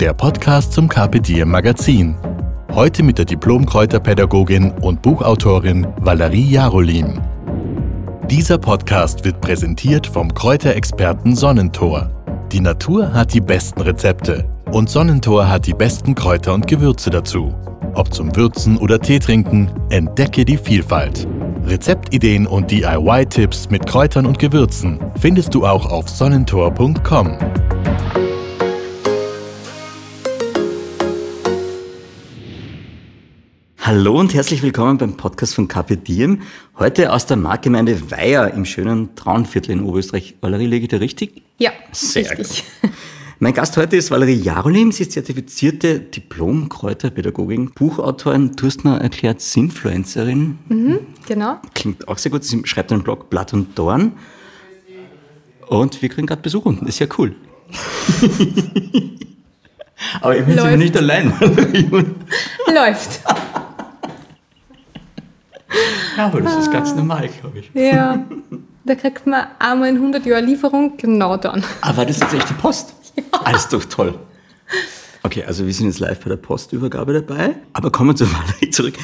Der Podcast zum Carpe Diem Magazin. Heute mit der Diplom-Kräuterpädagogin und Buchautorin Valerie Jarolin. Dieser Podcast wird präsentiert vom Kräuterexperten Sonnentor. Die Natur hat die besten Rezepte und Sonnentor hat die besten Kräuter und Gewürze dazu. Ob zum Würzen oder Tee trinken, entdecke die Vielfalt. Rezeptideen und DIY-Tipps mit Kräutern und Gewürzen findest du auch auf sonnentor.com. Hallo und herzlich willkommen beim Podcast von Carpe Diem. Heute aus der Marktgemeinde Weiher im schönen Traunviertel in Oberösterreich. Valerie, lege ich da richtig? Ja, Sehr richtig. gut. Mein Gast heute ist Valerie Jarolim. Sie ist zertifizierte Diplom-Kräuterpädagogin, Buchautorin, du hast erklärt, Sinfluencerin. Genau. Klingt auch sehr gut. Sie schreibt einen Blog Blatt und Dorn. Und wir kriegen gerade Besuch unten. Ist ja cool. Aber ich bin Läuft. nicht allein. Läuft. Ja, aber das ist ganz normal, glaube ich. Ja. Da kriegt man einmal in 100 Jahren Lieferung, genau dann. Aber das ist echt die Post. Alles doch toll. Okay, also wir sind jetzt live bei der Postübergabe dabei. Aber kommen wir zu Valerie zurück.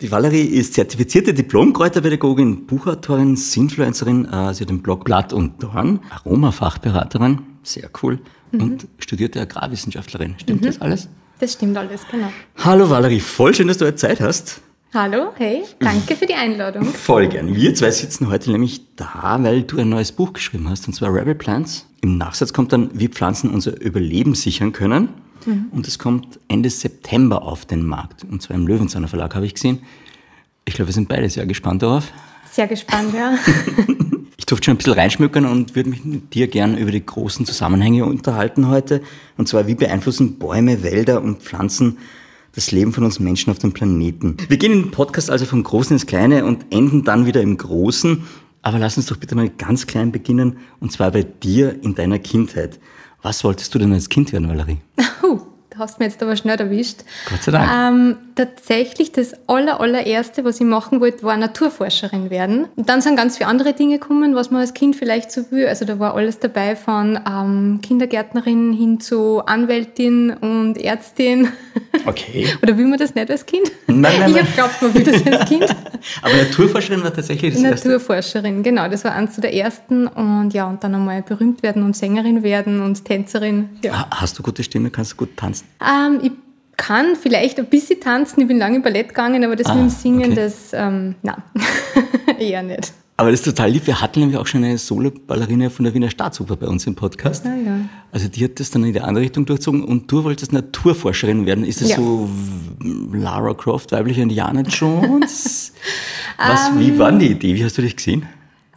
Die Valerie ist zertifizierte Diplom-Kräuterpädagogin, Buchautorin, Sinfluencerin. Äh, Sie hat den Blog Blatt und Dorn, Aromafachberaterin, sehr cool. Und studierte Agrarwissenschaftlerin. Stimmt das alles? Das stimmt alles, genau. Hallo Valerie, voll schön, dass du heute Zeit hast. Hallo, hey, danke für die Einladung. Voll gern. Wir zwei sitzen heute nämlich da, weil du ein neues Buch geschrieben hast, und zwar Rebel Plants. Im Nachsatz kommt dann, wie Pflanzen unser Überleben sichern können. Und es kommt Ende September auf den Markt. Und zwar im Löwenzahner Verlag, habe ich gesehen. Ich glaube, wir sind beide sehr gespannt darauf. Sehr gespannt, ja. Ich durfte schon ein bisschen reinschmückern und würde mich mit dir gern über die großen Zusammenhänge unterhalten heute. Und zwar, wie beeinflussen Bäume, Wälder und Pflanzen das Leben von uns Menschen auf dem Planeten? Wir gehen in den Podcast also vom Großen ins Kleine und enden dann wieder im Großen. Aber lass uns doch bitte mal ganz klein beginnen. Und zwar bei dir in deiner Kindheit. Was wolltest du denn als Kind werden, Valerie? Da hast du mich jetzt aber schnell erwischt. Gott sei Dank. Ähm, tatsächlich, das aller, allererste, was ich machen wollte, war Naturforscherin werden. Und dann sind ganz viele andere Dinge gekommen, was man als Kind vielleicht so will. Also da war alles dabei von ähm, Kindergärtnerin hin zu Anwältin und Ärztin. Okay. Oder will man das nicht als Kind? Nein, nein, ich nein. habe geglaubt, man will das als Kind. Aber Naturforscherin war tatsächlich das erste. Naturforscherin, genau, das war eins der ersten. Und ja, und dann einmal berühmt werden und Sängerin werden und Tänzerin. Ja. Ha- Hast du gute Stimme? Kannst du gut tanzen? Ähm, ich kann vielleicht ein bisschen tanzen, ich bin lange im Ballett gegangen, aber das Ah, mit dem Singen, okay. das, ähm, nein, eher nicht. Aber das ist total lieb. Wir hatten nämlich auch schon eine Solo-Ballerina von der Wiener Staatsoper bei uns im Podcast. Ah, ja. Also die hat das dann in die andere Richtung durchzogen und du wolltest Naturforscherin werden. Ist das Ja. so Lara Croft, weibliche Indiana Jones? Was, Ähm. wie war denn die Idee? Wie hast du dich gesehen?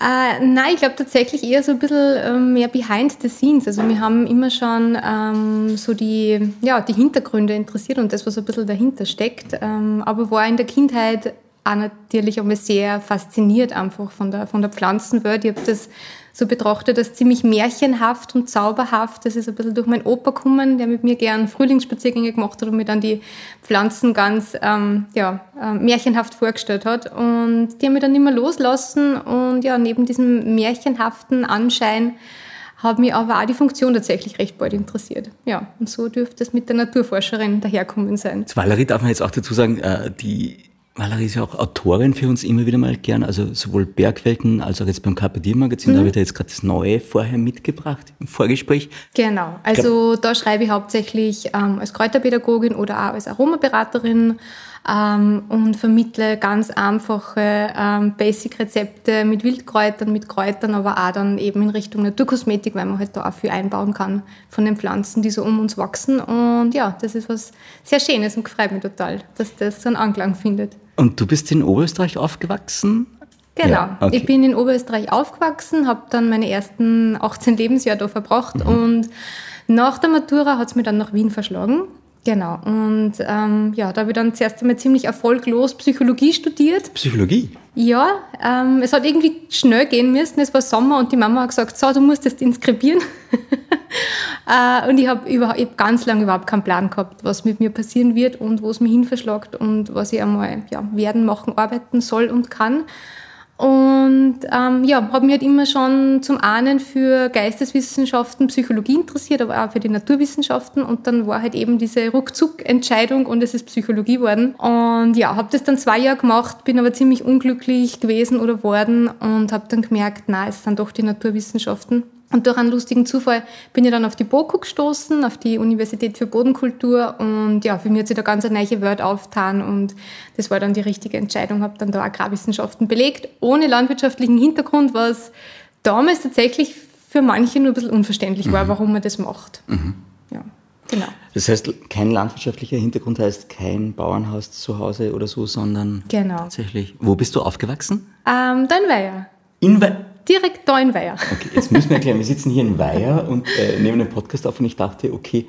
Äh, nein, ich glaube tatsächlich eher so ein bisschen ähm, mehr behind the scenes. Also wir haben immer schon ähm, so die, ja, die Hintergründe interessiert und das, was ein bisschen dahinter steckt. Ähm, aber war in der Kindheit auch natürlich einmal sehr fasziniert einfach von der, von der Pflanzenwelt. Ich habe das so betrachtet als ziemlich märchenhaft und zauberhaft. Das ist ein bisschen durch meinen Opa gekommen, der mit mir gern Frühlingsspaziergänge gemacht hat und mir dann die Pflanzen ganz ähm, ja, äh, märchenhaft vorgestellt hat. Und die haben mich dann immer loslassen. Und ja, neben diesem märchenhaften Anschein hat mich aber auch die Funktion tatsächlich recht bald interessiert. Ja, und so dürfte es mit der Naturforscherin daherkommen sein. Valerie darf man jetzt auch dazu sagen, äh, die Valerie ist ja auch Autorin für uns immer wieder mal gern, also sowohl Bergwelten als auch jetzt beim Carpe Diem Magazin. Da habe ich da jetzt gerade das Neue vorher mitgebracht im Vorgespräch. Genau, also da schreibe ich hauptsächlich ähm, als Kräuterpädagogin oder auch als Aromaberaterin ähm, und vermittle ganz einfache ähm, Basic-Rezepte mit Wildkräutern, mit Kräutern, aber auch dann eben in Richtung Naturkosmetik, weil man halt da auch viel einbauen kann von den Pflanzen, die so um uns wachsen. Und ja, das ist was sehr Schönes und freut mich total, dass das so einen Anklang findet. Und du bist in Oberösterreich aufgewachsen? Genau. Ja, okay. Ich bin in Oberösterreich aufgewachsen, habe dann meine ersten 18 Lebensjahre da verbracht Mhm. und nach der Matura hat es mich dann nach Wien verschlagen. Genau. Und ähm, ja, da habe ich dann zuerst einmal ziemlich erfolglos Psychologie studiert. Psychologie? Ja, ähm, es hat irgendwie schnell gehen müssen. Es war Sommer und die Mama hat gesagt, so, du musst jetzt inskribieren. äh, und ich habe hab ganz lange überhaupt keinen Plan gehabt, was mit mir passieren wird und wo es mich hinverschlagt und was ich einmal ja, werden, machen, arbeiten soll und kann. Und ähm, ja, habe mich halt immer schon zum einen für Geisteswissenschaften, Psychologie interessiert, aber auch für die Naturwissenschaften. Und dann war halt eben diese Ruckzuck-Entscheidung und es ist Psychologie geworden. Und ja, habe das dann zwei Jahre gemacht, bin aber ziemlich unglücklich gewesen oder worden und habe dann gemerkt, na, es sind doch die Naturwissenschaften. Und durch einen lustigen Zufall bin ich dann auf die BOKU gestoßen, auf die Universität für Bodenkultur. Und ja, für mich hat sich da ganz eine neue Welt aufgetan. Und das war dann die richtige Entscheidung. Habe dann da Agrarwissenschaften belegt, ohne landwirtschaftlichen Hintergrund, was damals tatsächlich für manche nur ein bisschen unverständlich war, mhm. warum man das macht. Mhm. Ja, genau. Das heißt, kein landwirtschaftlicher Hintergrund heißt kein Bauernhaus zu Hause oder so, sondern genau. tatsächlich. Wo bist du aufgewachsen? Ähm, da in Weiher. In Weiher? Direkt da in Weiher. Okay, jetzt müssen wir erklären, wir sitzen hier in Weiher und äh, nehmen einen Podcast auf und ich dachte, okay,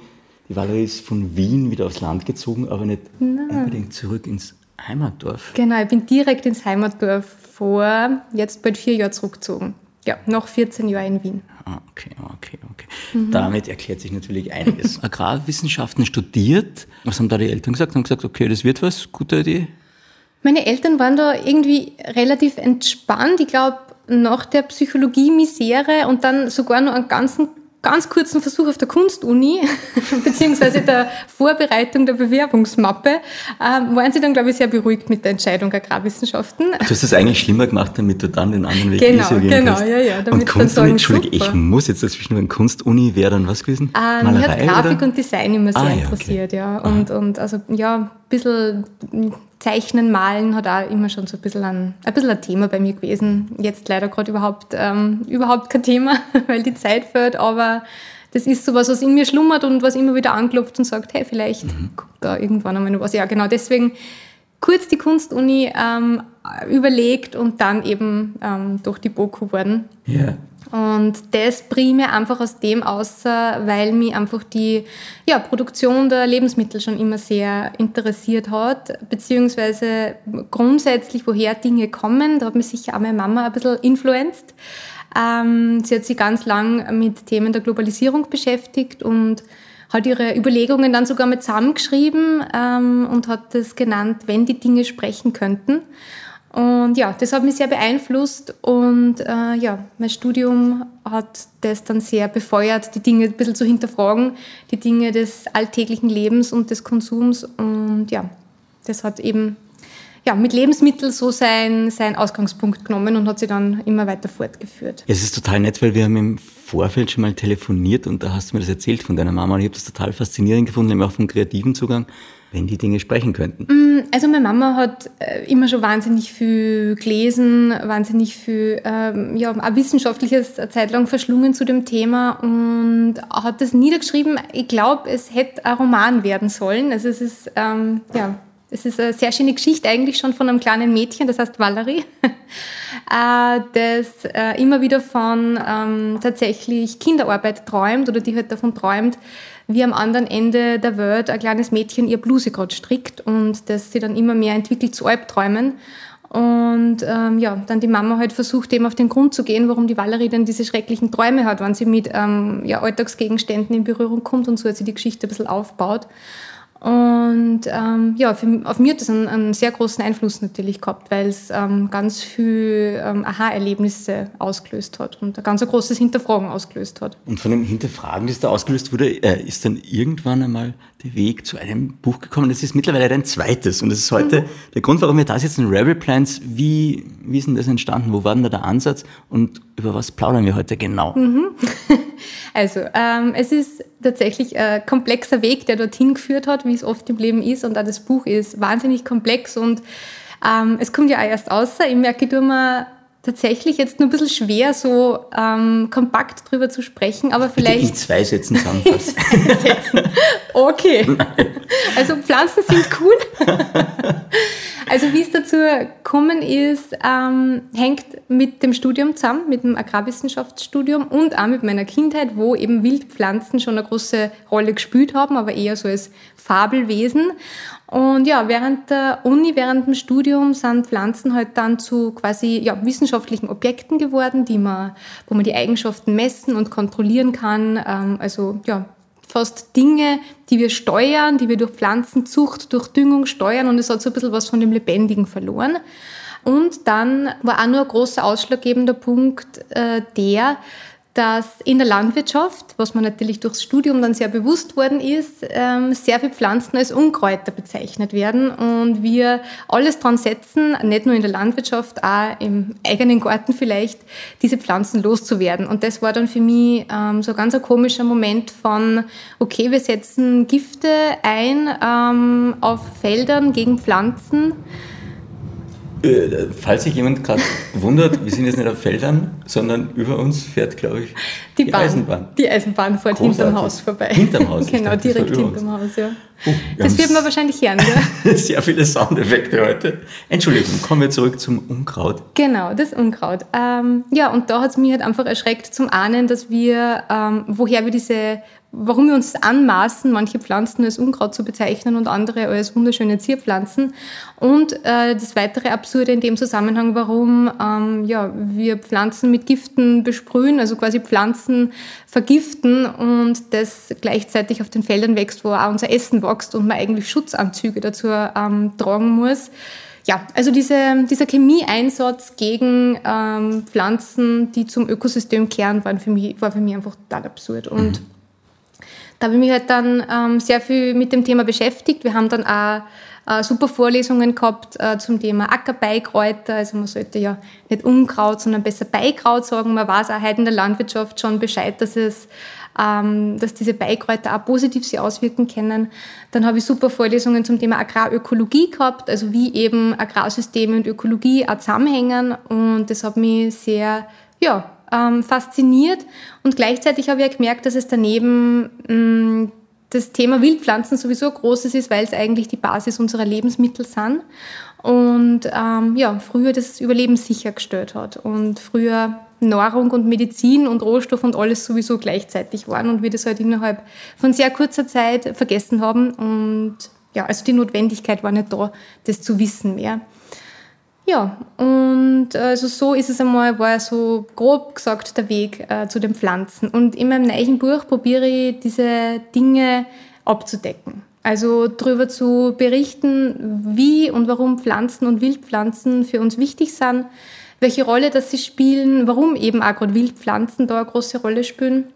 die Valerie ist von Wien wieder aufs Land gezogen, aber nicht Nein. unbedingt zurück ins Heimatdorf. Genau, ich bin direkt ins Heimatdorf vor jetzt bald vier Jahren zurückgezogen. Ja, noch 14 Jahre in Wien. Ah, okay, okay, okay. Mhm. Damit erklärt sich natürlich einiges. Agrarwissenschaften studiert. Was haben da die Eltern gesagt? Haben gesagt, okay, das wird was, gute Idee? Meine Eltern waren da irgendwie relativ entspannt. Ich glaube, nach der Psychologie-Misere und dann sogar noch einen ganzen ganz kurzen Versuch auf der Kunstuni, beziehungsweise der Vorbereitung der Bewerbungsmappe, ähm, waren sie dann, glaube ich, sehr beruhigt mit der Entscheidung Agrarwissenschaften. Du hast es eigentlich schlimmer gemacht, damit du dann den anderen Weg genau, gehen Genau, ja, ja. Damit und Kunstuni, Entschuldige, ich muss jetzt dazwischen, wenn Kunstuni wäre dann was gewesen? Ähm, Malerei, hat Grafik oder? und Design immer sehr ah, interessiert, ja. Okay. ja. Und, und also, ja, ein bisschen Zeichnen, Malen hat auch immer schon so ein bisschen ein, ein, bisschen ein Thema bei mir gewesen. Jetzt leider gerade überhaupt, ähm, überhaupt kein Thema, weil die Zeit fehlt, aber das ist so was, was in mir schlummert und was immer wieder anklopft und sagt, hey, vielleicht mhm. kommt da irgendwann einmal noch was. Ja, genau, deswegen kurz die Kunstuni ähm, überlegt und dann eben ähm, durch die BOKU geworden. Ja. Und das primär einfach aus dem außer, weil mich einfach die ja, Produktion der Lebensmittel schon immer sehr interessiert hat, beziehungsweise grundsätzlich, woher Dinge kommen. Da hat mich sicher auch meine Mama ein bisschen influenced. Ähm, sie hat sich ganz lang mit Themen der Globalisierung beschäftigt und hat ihre Überlegungen dann sogar mit zusammengeschrieben ähm, und hat das genannt, wenn die Dinge sprechen könnten. Und ja, das hat mich sehr beeinflusst und äh, ja, mein Studium hat das dann sehr befeuert, die Dinge ein bisschen zu hinterfragen, die Dinge des alltäglichen Lebens und des Konsums. Und ja, das hat eben ja, mit Lebensmitteln so sein, sein Ausgangspunkt genommen und hat sie dann immer weiter fortgeführt. Es ist total nett, weil wir haben im Vorfeld schon mal telefoniert und da hast du mir das erzählt von deiner Mama und ich habe das total faszinierend gefunden, nämlich auch vom kreativen Zugang wenn die Dinge sprechen könnten? Mm, also meine Mama hat äh, immer schon wahnsinnig viel gelesen, wahnsinnig viel, ähm, ja, auch wissenschaftliches Zeit lang verschlungen zu dem Thema und hat das niedergeschrieben. Ich glaube, es hätte ein Roman werden sollen. Also es ist, ähm, ja, es ist eine sehr schöne Geschichte eigentlich schon von einem kleinen Mädchen, das heißt Valerie, äh, das äh, immer wieder von ähm, tatsächlich Kinderarbeit träumt oder die halt davon träumt, wie am anderen Ende der Welt ein kleines Mädchen ihr Bluse gerade strickt und das sie dann immer mehr entwickelt zu Albträumen. Und ähm, ja, dann die Mama halt versucht, dem auf den Grund zu gehen, warum die Valerie dann diese schrecklichen Träume hat, wenn sie mit ähm, ja, Alltagsgegenständen in Berührung kommt und so hat sie die Geschichte ein bisschen aufbaut. Und ähm, ja, für, auf mir hat das einen, einen, sehr großen Einfluss natürlich gehabt, weil es ähm, ganz viel ähm, Aha-Erlebnisse ausgelöst hat und ein ganz großes Hinterfragen ausgelöst hat. Und von dem Hinterfragen, das da ausgelöst wurde, äh, ist dann irgendwann einmal der Weg zu einem Buch gekommen. Das ist mittlerweile dein zweites und das ist heute mhm. der Grund, warum wir da sitzen. Rebel Plans, wie, wie ist denn das entstanden? Wo war denn da der Ansatz und über was plaudern wir heute genau? Mhm. Also, ähm, es ist tatsächlich ein komplexer Weg, der dorthin geführt hat, wie es oft im Leben ist. Und auch das Buch ist wahnsinnig komplex und ähm, es kommt ja auch erst außer. Ich merke, ich tue mir tatsächlich jetzt nur ein bisschen schwer, so ähm, kompakt drüber zu sprechen, aber vielleicht. Bitte in zwei Sätzen zusammenfassen. Sätzen. Okay. Also Pflanzen sind cool. Also wie es dazu gekommen ist, ähm, hängt mit dem Studium zusammen, mit dem Agrarwissenschaftsstudium und auch mit meiner Kindheit, wo eben Wildpflanzen schon eine große Rolle gespielt haben, aber eher so als Fabelwesen. Und ja, während der Uni, während dem Studium sind Pflanzen halt dann zu quasi ja, wissenschaftlichen Objekten geworden, die man, wo man die Eigenschaften messen und kontrollieren kann. Ähm, also ja, fast Dinge, die wir steuern, die wir durch Pflanzenzucht, durch Düngung steuern und es hat so ein bisschen was von dem Lebendigen verloren. Und dann war auch nur ein großer ausschlaggebender Punkt äh, der, dass in der Landwirtschaft, was man natürlich durchs Studium dann sehr bewusst worden ist, ähm, sehr viele Pflanzen als Unkräuter bezeichnet werden und wir alles dran setzen, nicht nur in der Landwirtschaft, auch im eigenen Garten vielleicht, diese Pflanzen loszuwerden. Und das war dann für mich ähm, so ganz ein komischer Moment von, okay, wir setzen Gifte ein ähm, auf Feldern gegen Pflanzen, äh, falls sich jemand gerade wundert, wir sind jetzt nicht auf Feldern, sondern über uns fährt, glaube ich, die, die Eisenbahn. Die Eisenbahn fährt Großartig. hinterm Haus vorbei. Hinterm Haus? genau, dachte, direkt hinterm Haus, ja. Oh, das wird man wahrscheinlich hören, ja. Sehr viele Soundeffekte heute. Entschuldigung, kommen wir zurück zum Unkraut. Genau, das Unkraut. Ähm, ja, und da hat es mich halt einfach erschreckt zum Ahnen, dass wir, ähm, woher wir diese warum wir uns anmaßen, manche Pflanzen als Unkraut zu bezeichnen und andere als wunderschöne Zierpflanzen. Und äh, das weitere Absurde in dem Zusammenhang, warum ähm, ja, wir Pflanzen mit Giften besprühen, also quasi Pflanzen vergiften und das gleichzeitig auf den Feldern wächst, wo auch unser Essen wächst und man eigentlich Schutzanzüge dazu ähm, tragen muss. Ja, also diese, dieser Chemieeinsatz gegen ähm, Pflanzen, die zum Ökosystem kehren, war für mich, war für mich einfach total absurd. Und mhm da habe ich mich halt dann ähm, sehr viel mit dem Thema beschäftigt. Wir haben dann auch äh, super Vorlesungen gehabt äh, zum Thema Ackerbeikräuter. Also man sollte ja nicht Unkraut, sondern besser Beikraut sagen. Man weiß auch heute in der Landwirtschaft schon Bescheid, dass es ähm, dass diese Beikräuter auch positiv sich auswirken können. Dann habe ich super Vorlesungen zum Thema Agrarökologie gehabt, also wie eben Agrarsysteme und Ökologie auch zusammenhängen. Und das hat mich sehr ja, ähm, fasziniert. Und gleichzeitig habe ich ja gemerkt, dass es daneben mh, mm, das Thema Wildpflanzen sowieso großes ist, weil es eigentlich die Basis unserer Lebensmittel sind. Und ähm, ja, früher das Überleben sichergestellt hat und früher Nahrung und Medizin und Rohstoff und alles sowieso gleichzeitig waren und wir das halt innerhalb von sehr kurzer Zeit vergessen haben. Und ja, also die Notwendigkeit war nicht da, das zu wissen mehr. Ja, und also so ist es einmal, war so grob gesagt der Weg äh, zu den Pflanzen. Und in meinem neuen Buch probiere ich diese Dinge abzudecken. Also darüber zu berichten, wie und warum Pflanzen und Wildpflanzen für uns wichtig sind, welche Rolle das sie spielen, warum eben auch gerade Wildpflanzen da eine große Rolle spielen,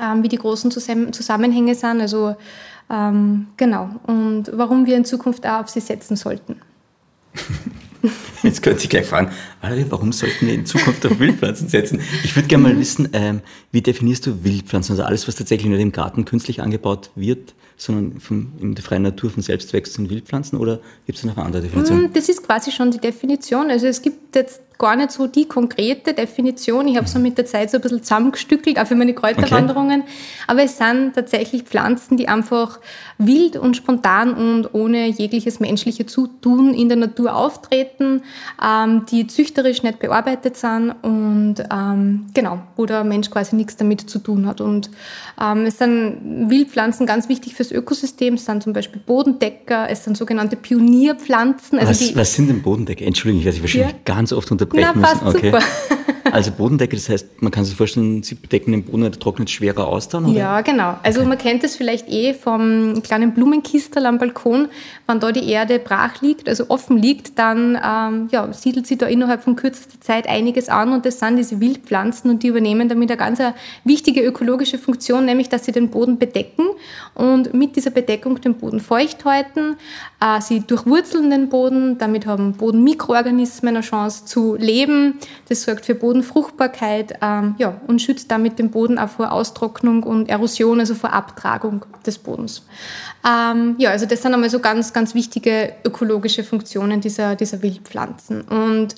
ähm, wie die großen Zusammenhänge sind, also ähm, genau, und warum wir in Zukunft auch auf sie setzen sollten. Jetzt könnte ich gleich fragen, warum sollten wir in Zukunft auf Wildpflanzen setzen? Ich würde gerne mal wissen, ähm, wie definierst du Wildpflanzen? Also alles, was tatsächlich nur im Garten künstlich angebaut wird, sondern vom, in der freien Natur von selbst wachsenden Wildpflanzen oder gibt es noch eine andere Definition? Mm, das ist quasi schon die Definition. Also es gibt jetzt gar nicht so die konkrete Definition. Ich habe so mit der Zeit so ein bisschen zusammengestückelt, auch für meine Kräuterwanderungen. Okay. Aber es sind tatsächlich Pflanzen, die einfach wild und spontan und ohne jegliches menschliche Zutun in der Natur auftreten, ähm, die züchterisch nicht bearbeitet sind und ähm, genau, wo der Mensch quasi nichts damit zu tun hat. Und ähm, es sind Wildpflanzen ganz wichtig fürs Ökosystem. Sind zum Beispiel Bodendecker, es sind sogenannte Pionierpflanzen. Also was, was, sind denn Bodendecker? Entschuldigung, ich werde Sie wahrscheinlich ja. ganz oft unterbrechen Na, müssen. Okay. Super. Also Bodendecke, das heißt, man kann sich vorstellen, Sie bedecken den Boden, der trocknet schwerer aus dann? Oder? Ja, genau. Also okay. man kennt es vielleicht eh vom kleinen Blumenkistel am Balkon. Wenn da die Erde brach liegt, also offen liegt, dann ähm, ja, siedelt sie da innerhalb von kürzester Zeit einiges an und das sind diese Wildpflanzen und die übernehmen damit eine ganz wichtige ökologische Funktion, nämlich dass sie den Boden bedecken und mit dieser Bedeckung den Boden feucht halten. Äh, sie durchwurzeln den Boden, damit haben Bodenmikroorganismen eine Chance zu leben. Das sorgt für Bodenfruchtbarkeit ähm, ja, und schützt damit den Boden auch vor Austrocknung und Erosion, also vor Abtragung des Bodens. Ähm, ja, also das sind einmal so ganz, ganz wichtige ökologische Funktionen dieser, dieser Wildpflanzen. Und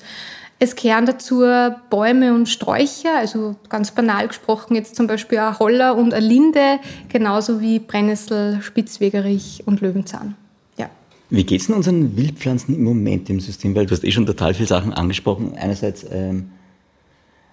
es kehren dazu Bäume und Sträucher, also ganz banal gesprochen jetzt zum Beispiel ein Holler und eine Linde, genauso wie Brennnessel, Spitzwegerich und Löwenzahn. Wie geht es denn unseren Wildpflanzen im Moment im System? Weil du hast eh schon total viele Sachen angesprochen. Einerseits, ähm,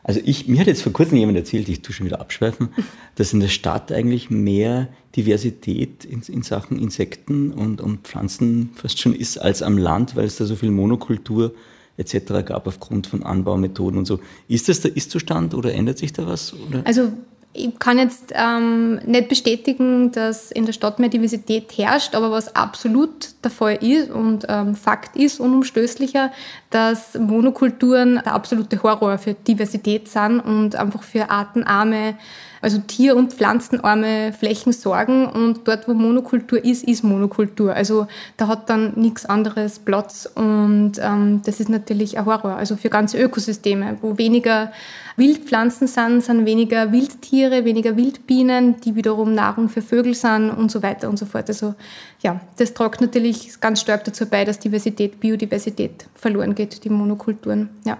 also ich, mir hat jetzt vor kurzem jemand erzählt, ich tue schon wieder abschweifen, dass in der Stadt eigentlich mehr Diversität in, in Sachen Insekten und, und Pflanzen fast schon ist als am Land, weil es da so viel Monokultur etc. gab aufgrund von Anbaumethoden und so. Ist das der Ist-Zustand oder ändert sich da was? Oder? Also ich kann jetzt ähm, nicht bestätigen, dass in der Stadt mehr Diversität herrscht, aber was absolut der Fall ist und ähm, Fakt ist, unumstößlicher, dass Monokulturen der absolute Horror für Diversität sind und einfach für artenarme also tier- und pflanzenarme Flächen sorgen und dort, wo Monokultur ist, ist Monokultur. Also da hat dann nichts anderes Platz und ähm, das ist natürlich ein Horror. Also für ganze Ökosysteme, wo weniger Wildpflanzen sind, sind weniger Wildtiere, weniger Wildbienen, die wiederum Nahrung für Vögel sind und so weiter und so fort. Also ja, das trägt natürlich ganz stark dazu bei, dass Diversität, Biodiversität verloren geht, die Monokulturen. Ja.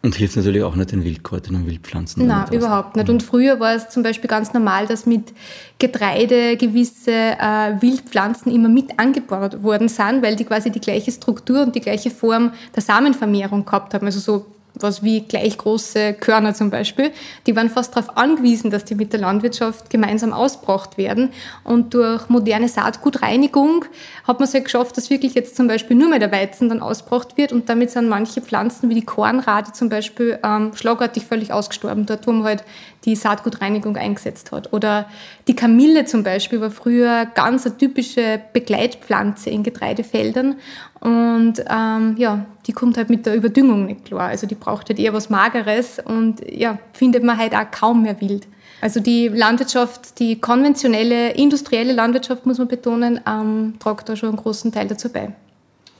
Und hilft natürlich auch nicht den Wildkräutern und Wildpflanzen. Nein, überhaupt nicht. Und früher war es zum Beispiel ganz normal, dass mit Getreide gewisse äh, Wildpflanzen immer mit angebaut worden sind, weil die quasi die gleiche Struktur und die gleiche Form der Samenvermehrung gehabt haben. Also so was wie gleich große Körner zum Beispiel, die waren fast darauf angewiesen, dass die mit der Landwirtschaft gemeinsam ausgebracht werden. Und durch moderne Saatgutreinigung hat man es ja geschafft, dass wirklich jetzt zum Beispiel nur mehr der Weizen dann ausgebracht wird und damit sind manche Pflanzen wie die Kornrade zum Beispiel ähm, schlagartig völlig ausgestorben, dort wo man halt die Saatgutreinigung eingesetzt hat. Oder die Kamille zum Beispiel war früher ganz eine typische Begleitpflanze in Getreidefeldern und ähm, ja, die kommt halt mit der Überdüngung nicht klar. Also die braucht halt eher was Mageres und ja, findet man halt auch kaum mehr wild. Also die Landwirtschaft, die konventionelle, industrielle Landwirtschaft, muss man betonen, ähm, tragt da schon einen großen Teil dazu bei.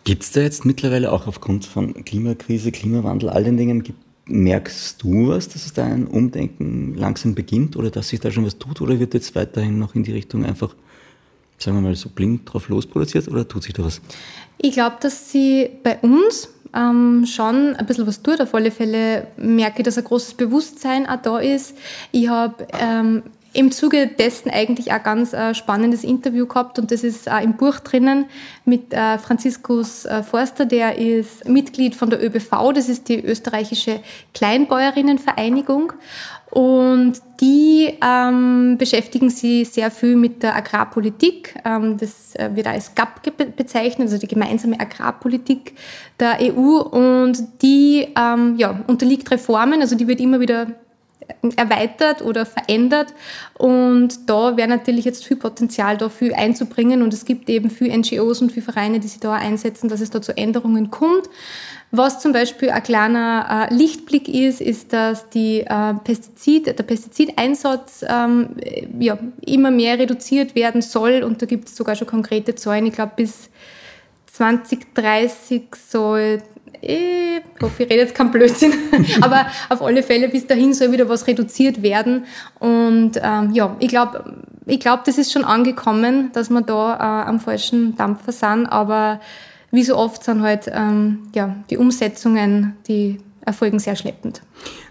Gibt es da jetzt mittlerweile auch aufgrund von Klimakrise, Klimawandel, all den Dingen, merkst du was, dass es da ein Umdenken langsam beginnt oder dass sich da schon was tut oder wird jetzt weiterhin noch in die Richtung einfach sagen wir mal, so blind drauf losproduziert oder tut sich da was? Ich glaube, dass sie bei uns ähm, schon ein bisschen was tut. Auf alle Fälle merke ich, dass ein großes Bewusstsein auch da ist. Ich habe ähm, im Zuge dessen eigentlich ein ganz äh, spannendes Interview gehabt. Und das ist auch im Buch drinnen mit äh, Franziskus äh, Forster, der ist Mitglied von der ÖBV, das ist die österreichische Kleinbäuerinnenvereinigung. Und die ähm, beschäftigen sich sehr viel mit der Agrarpolitik. Ähm, das äh, wird als GAP bezeichnet, also die gemeinsame Agrarpolitik der EU. Und die ähm, ja, unterliegt Reformen, also die wird immer wieder erweitert oder verändert. Und da wäre natürlich jetzt viel Potenzial dafür einzubringen. Und es gibt eben viele NGOs und viele Vereine, die sich da einsetzen, dass es da zu Änderungen kommt. Was zum Beispiel ein kleiner äh, Lichtblick ist, ist, dass die, äh, Pestizid, der Pestizideinsatz ähm, ja, immer mehr reduziert werden soll. Und da gibt es sogar schon konkrete Zahlen. Ich glaube, bis 2030 soll ich hoffe, ich rede jetzt kein Blödsinn, aber auf alle Fälle bis dahin soll wieder was reduziert werden. Und ähm, ja, ich glaube, ich glaub, das ist schon angekommen, dass wir da äh, am falschen Dampfer sind, aber wie so oft sind halt ähm, ja, die Umsetzungen, die erfolgen sehr schleppend.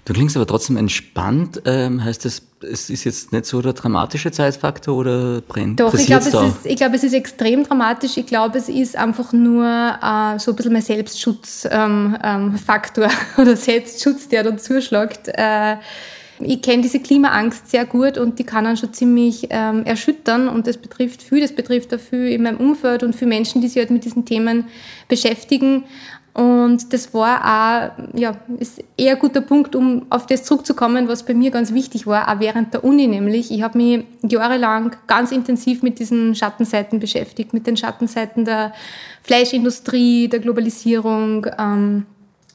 Du klingst aber trotzdem entspannt. Ähm, heißt das, es ist jetzt nicht so der dramatische Zeitfaktor oder brennt? Doch, ich glaube, es, ist, ich glaube, es ist extrem dramatisch. Ich glaube, es ist einfach nur äh, so ein bisschen mein Selbstschutzfaktor ähm, ähm, oder Selbstschutz, der da zuschlägt. Äh, ich kenne diese Klimaangst sehr gut und die kann dann schon ziemlich ähm, erschüttern und das betrifft viel, das betrifft auch viel in meinem Umfeld und für Menschen, die sich halt mit diesen Themen beschäftigen. Und das war auch, ja, ist eher ein guter Punkt, um auf das zurückzukommen, was bei mir ganz wichtig war, auch während der Uni nämlich. Ich habe mich jahrelang ganz intensiv mit diesen Schattenseiten beschäftigt, mit den Schattenseiten der Fleischindustrie, der Globalisierung, ähm,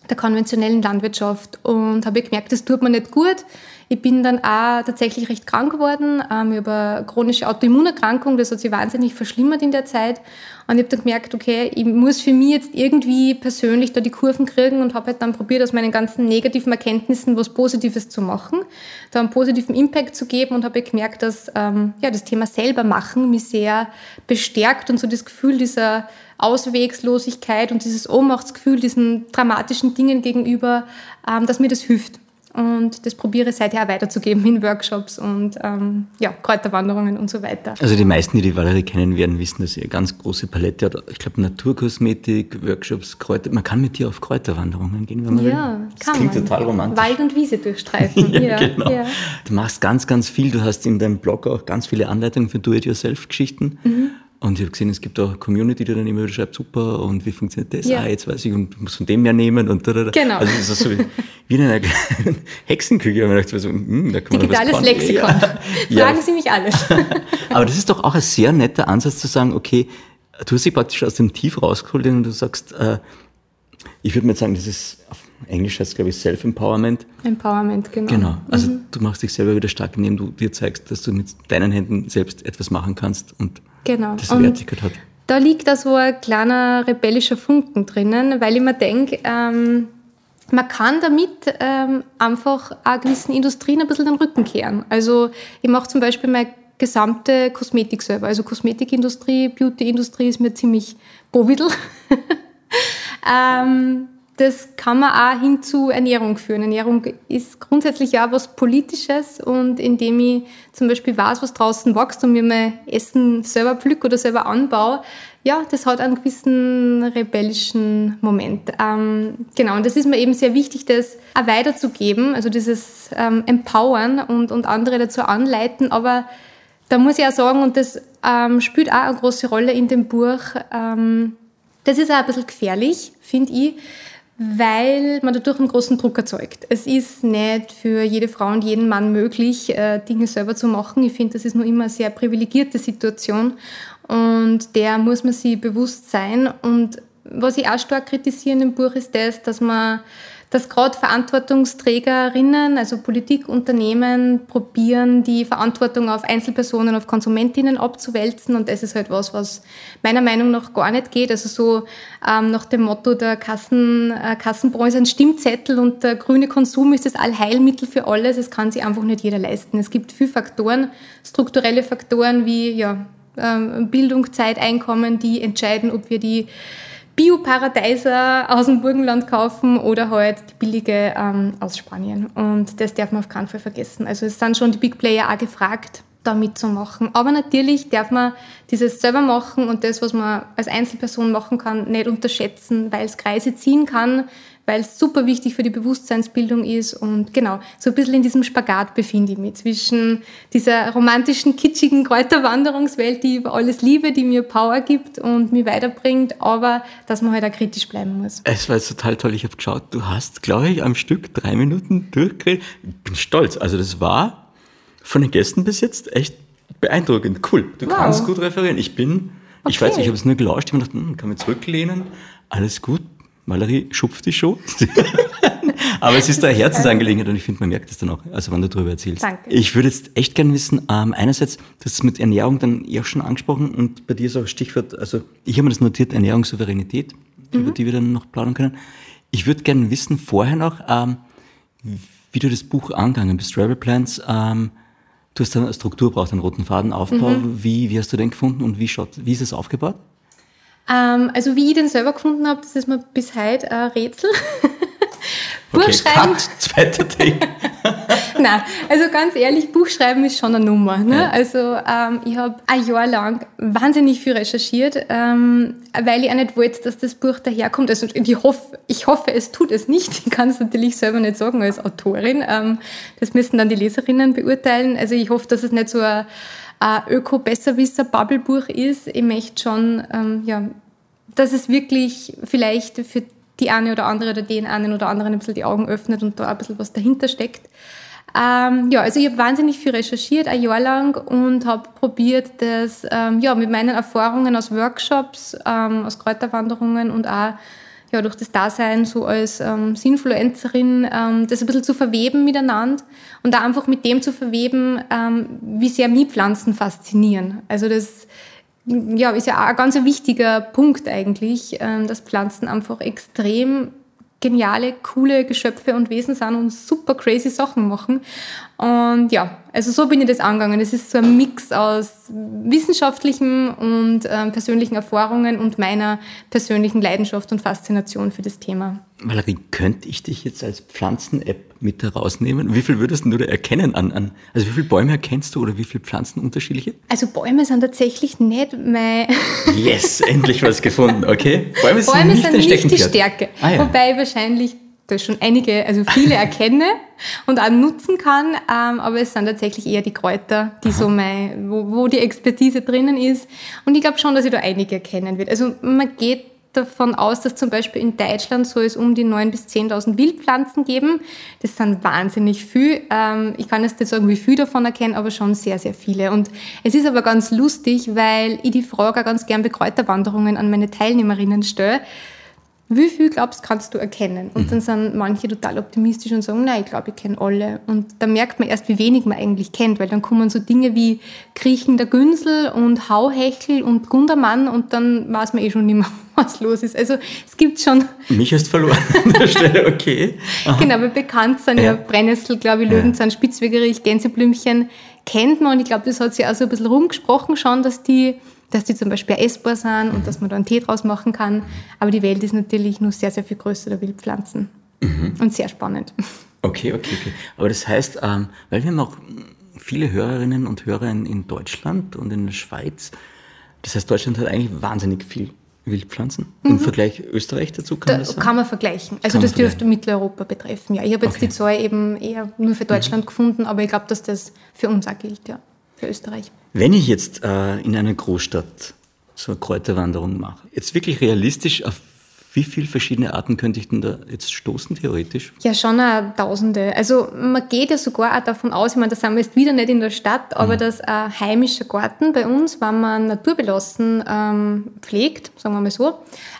der konventionellen Landwirtschaft und habe gemerkt, das tut mir nicht gut. Ich bin dann auch tatsächlich recht krank geworden. Ähm, ich chronische Autoimmunerkrankung, das hat sich wahnsinnig verschlimmert in der Zeit. Und ich habe dann gemerkt, okay, ich muss für mich jetzt irgendwie persönlich da die Kurven kriegen und habe halt dann probiert, aus meinen ganzen negativen Erkenntnissen was Positives zu machen, da einen positiven Impact zu geben und habe gemerkt, dass ähm, ja, das Thema selber machen mich sehr bestärkt und so das Gefühl dieser Auswegslosigkeit und dieses Ohnmachtsgefühl diesen dramatischen Dingen gegenüber, ähm, dass mir das hilft. Und das probiere ich seither weiterzugeben in Workshops und ähm, ja, Kräuterwanderungen und so weiter. Also die meisten, die die Valerie kennen werden, wissen, dass sie eine ganz große Palette hat. Ich glaube Naturkosmetik, Workshops, Kräuter. Man kann mit dir auf Kräuterwanderungen gehen, wenn man ja, will. Das klingt man. total romantisch. Wald und Wiese durchstreifen. ja, ja, genau. Ja. Du machst ganz, ganz viel. Du hast in deinem Blog auch ganz viele Anleitungen für Do-it-yourself-Geschichten. Mhm. Und ich habe gesehen, es gibt auch eine Community, die dann immer wieder schreibt, super, und wie funktioniert das? Ja. Ah, jetzt weiß ich, und muss von dem mehr nehmen und da, da, da. Genau. Also es ist so wie, wie in einer kleinen Hexenküche. Ich dachte so, hm, da kann man Digitales was Lexikon. Ja. Fragen Sie mich alles. Aber das ist doch auch ein sehr netter Ansatz zu sagen, okay, du hast dich praktisch aus dem Tief rausgeholt und du sagst, äh, ich würde mal sagen, das ist, auf Englisch heißt es, glaube ich, Self-Empowerment. Empowerment, genau. Genau. Also mhm. du machst dich selber wieder stark, indem du dir zeigst, dass du mit deinen Händen selbst etwas machen kannst und genau. das Wertigkeit hat. Da liegt da so ein kleiner rebellischer Funken drinnen, weil ich mir denke, ähm, man kann damit ähm, einfach auch gewissen Industrien ein bisschen den Rücken kehren. Also ich mache zum Beispiel meine gesamte Kosmetik selber. Also Kosmetikindustrie, Beautyindustrie ist mir ziemlich bovidel. ähm, das kann man auch hin zu Ernährung führen. Ernährung ist grundsätzlich auch was Politisches und indem ich zum Beispiel weiß, was draußen wächst und mir mein Essen selber pflück oder selber anbaue, ja, das hat einen gewissen rebellischen Moment. Ähm, genau, und das ist mir eben sehr wichtig, das auch weiterzugeben, also dieses ähm, Empowern und, und andere dazu anleiten, aber da muss ich auch sagen, und das ähm, spielt auch eine große Rolle in dem Buch, ähm, das ist auch ein bisschen gefährlich, finde ich, weil man dadurch einen großen Druck erzeugt. Es ist nicht für jede Frau und jeden Mann möglich, äh, Dinge selber zu machen. Ich finde, das ist nur immer eine sehr privilegierte Situation und der muss man sich bewusst sein. Und was ich auch stark kritisiere dem Buch ist das, dass man dass gerade Verantwortungsträgerinnen, also Politik, Unternehmen, probieren, die Verantwortung auf Einzelpersonen, auf Konsumentinnen abzuwälzen. Und das ist halt was, was meiner Meinung nach gar nicht geht. Also so ähm, nach dem Motto, der Kassen, äh, Kassenbranche ein Stimmzettel und der grüne Konsum ist das Allheilmittel für alles. Es kann sich einfach nicht jeder leisten. Es gibt viele Faktoren, strukturelle Faktoren wie ja, ähm, Bildung, Zeit, Einkommen, die entscheiden, ob wir die Bio-Paradeiser aus dem Burgenland kaufen oder halt die billige ähm, aus Spanien. Und das darf man auf keinen Fall vergessen. Also es sind schon die Big Player auch gefragt, da mitzumachen. Aber natürlich darf man dieses selber machen und das, was man als Einzelperson machen kann, nicht unterschätzen, weil es Kreise ziehen kann, weil es super wichtig für die Bewusstseinsbildung ist. Und genau, so ein bisschen in diesem Spagat befinde ich mich zwischen dieser romantischen, kitschigen Kräuterwanderungswelt, die ich über alles liebe, die mir Power gibt und mich weiterbringt, aber dass man halt auch kritisch bleiben muss. Es war jetzt total toll. Ich habe geschaut, du hast, glaube ich, am Stück drei Minuten durchgeredet. Ich bin stolz. Also das war von den Gästen bis jetzt echt beeindruckend. Cool. Du wow. kannst gut referieren. Ich bin, okay. ich weiß, ich habe es nur gelauscht. Ich habe gedacht, hm, kann man zurücklehnen. Alles gut. Valerie schupft die schon. Aber es ist eine Herzensangelegenheit und ich finde, man merkt es dann auch, also wenn du darüber erzählst. Danke. Ich würde jetzt echt gerne wissen, ähm, einerseits, du hast es mit Ernährung dann eher schon angesprochen und bei dir ist auch Stichwort, also ich habe mir das notiert, Ernährungssouveränität, mhm. über die wir dann noch plaudern können. Ich würde gerne wissen, vorher noch, ähm, wie du das Buch angegangen bist, Travel Plans, ähm, du hast eine Struktur braucht, einen roten Fadenaufbau. Mhm. Wie, wie hast du den gefunden und wie, schaut, wie ist es aufgebaut? Ähm, also wie ich den selber gefunden habe, das ist mir bis heute ein Rätsel. Buchschreiben. Cut, zweiter Take. Nein, also ganz ehrlich, Buchschreiben ist schon eine Nummer. Ne? Ja. Also ähm, ich habe ein Jahr lang wahnsinnig viel recherchiert, ähm, weil ich auch nicht wollte, dass das Buch daherkommt. Also ich hoffe, ich hoffe, es tut es nicht. Ich kann es natürlich selber nicht sagen als Autorin. Ähm, das müssen dann die Leserinnen beurteilen. Also ich hoffe, dass es nicht so ein ein Öko-Besserwisser-Bubble-Buch ist. Ich möchte schon, ähm, ja, dass es wirklich vielleicht für die eine oder andere oder den einen oder anderen ein bisschen die Augen öffnet und da ein bisschen was dahinter steckt. Ähm, ja, also ich habe wahnsinnig viel recherchiert, ein Jahr lang und habe probiert, das ähm, ja, mit meinen Erfahrungen aus Workshops, ähm, aus Kräuterwanderungen und auch ja, durch das Dasein so als ähm, Sinfluencerin ähm, das ein bisschen zu verweben miteinander und da einfach mit dem zu verweben, ähm, wie sehr mich Pflanzen faszinieren. Also das ja, ist ja auch ein ganz wichtiger Punkt eigentlich, ähm, dass Pflanzen einfach extrem geniale, coole Geschöpfe und Wesen sind und super crazy Sachen machen. Und ja, also so bin ich das angegangen. Es ist so ein Mix aus wissenschaftlichen und ähm, persönlichen Erfahrungen und meiner persönlichen Leidenschaft und Faszination für das Thema. Valerie, könnte ich dich jetzt als Pflanzen-App mit herausnehmen? Wie viel würdest du da erkennen an, an, also wie viele Bäume erkennst du oder wie viele Pflanzen unterschiedliche? Also Bäume sind tatsächlich nicht mein... Yes, endlich was gefunden, okay? Bäume sind Bäume nicht, sind nicht die Stärke. Ah, ja. Wobei wahrscheinlich da schon einige, also viele erkenne und auch nutzen kann, ähm, aber es sind tatsächlich eher die Kräuter, die Aha. so mein, wo, wo die Expertise drinnen ist. Und ich glaube schon, dass ich da einige erkennen wird. Also man geht davon aus, dass zum Beispiel in Deutschland soll es um die 9.000 bis 10.000 Wildpflanzen geben. Das sind wahnsinnig viel. Ähm, ich kann jetzt nicht sagen, wie viel davon erkennen, aber schon sehr, sehr viele. Und es ist aber ganz lustig, weil ich die Frage auch ganz gern bei Kräuterwanderungen an meine Teilnehmerinnen stelle wie viel glaubst kannst du erkennen? Und mhm. dann sind manche total optimistisch und sagen, nein, ich glaube, ich kenne alle. Und dann merkt man erst, wie wenig man eigentlich kennt, weil dann kommen so Dinge wie Kriechender Günsel und Hauhechel und Gundermann und dann weiß man eh schon nicht mehr, was los ist. Also es gibt schon... Mich hast verloren an der Stelle, okay. Aha. Genau, aber bekannt sind ja, ja Brennnessel, glaube ich, Löwenzahn, ja. Spitzwegerich, Gänseblümchen kennt man und ich glaube, das hat sich auch so ein bisschen rumgesprochen schon, dass die dass die zum Beispiel essbar sind und mhm. dass man da einen Tee draus machen kann. Aber die Welt ist natürlich nur sehr, sehr viel größer der Wildpflanzen mhm. und sehr spannend. Okay, okay, okay. Aber das heißt, ähm, weil wir haben auch viele Hörerinnen und Hörer in, in Deutschland und in der Schweiz, das heißt, Deutschland hat eigentlich wahnsinnig viel Wildpflanzen. Mhm. Im Vergleich Österreich dazu kann da, das sein? Kann man vergleichen. Also kann das dürfte Mitteleuropa betreffen. Ja, ich habe jetzt okay. die Zahl eben eher nur für Deutschland mhm. gefunden, aber ich glaube, dass das für uns auch gilt, ja, für Österreich. Wenn ich jetzt äh, in einer Großstadt so eine Kräuterwanderung mache, jetzt wirklich realistisch, auf wie viele verschiedene Arten könnte ich denn da jetzt stoßen, theoretisch? Ja, schon auch Tausende. Also man geht ja sogar auch davon aus, ich meine, da sind wir jetzt wieder nicht in der Stadt, aber mhm. dass ein heimischer Garten bei uns, wenn man naturbelassen ähm, pflegt, sagen wir mal so,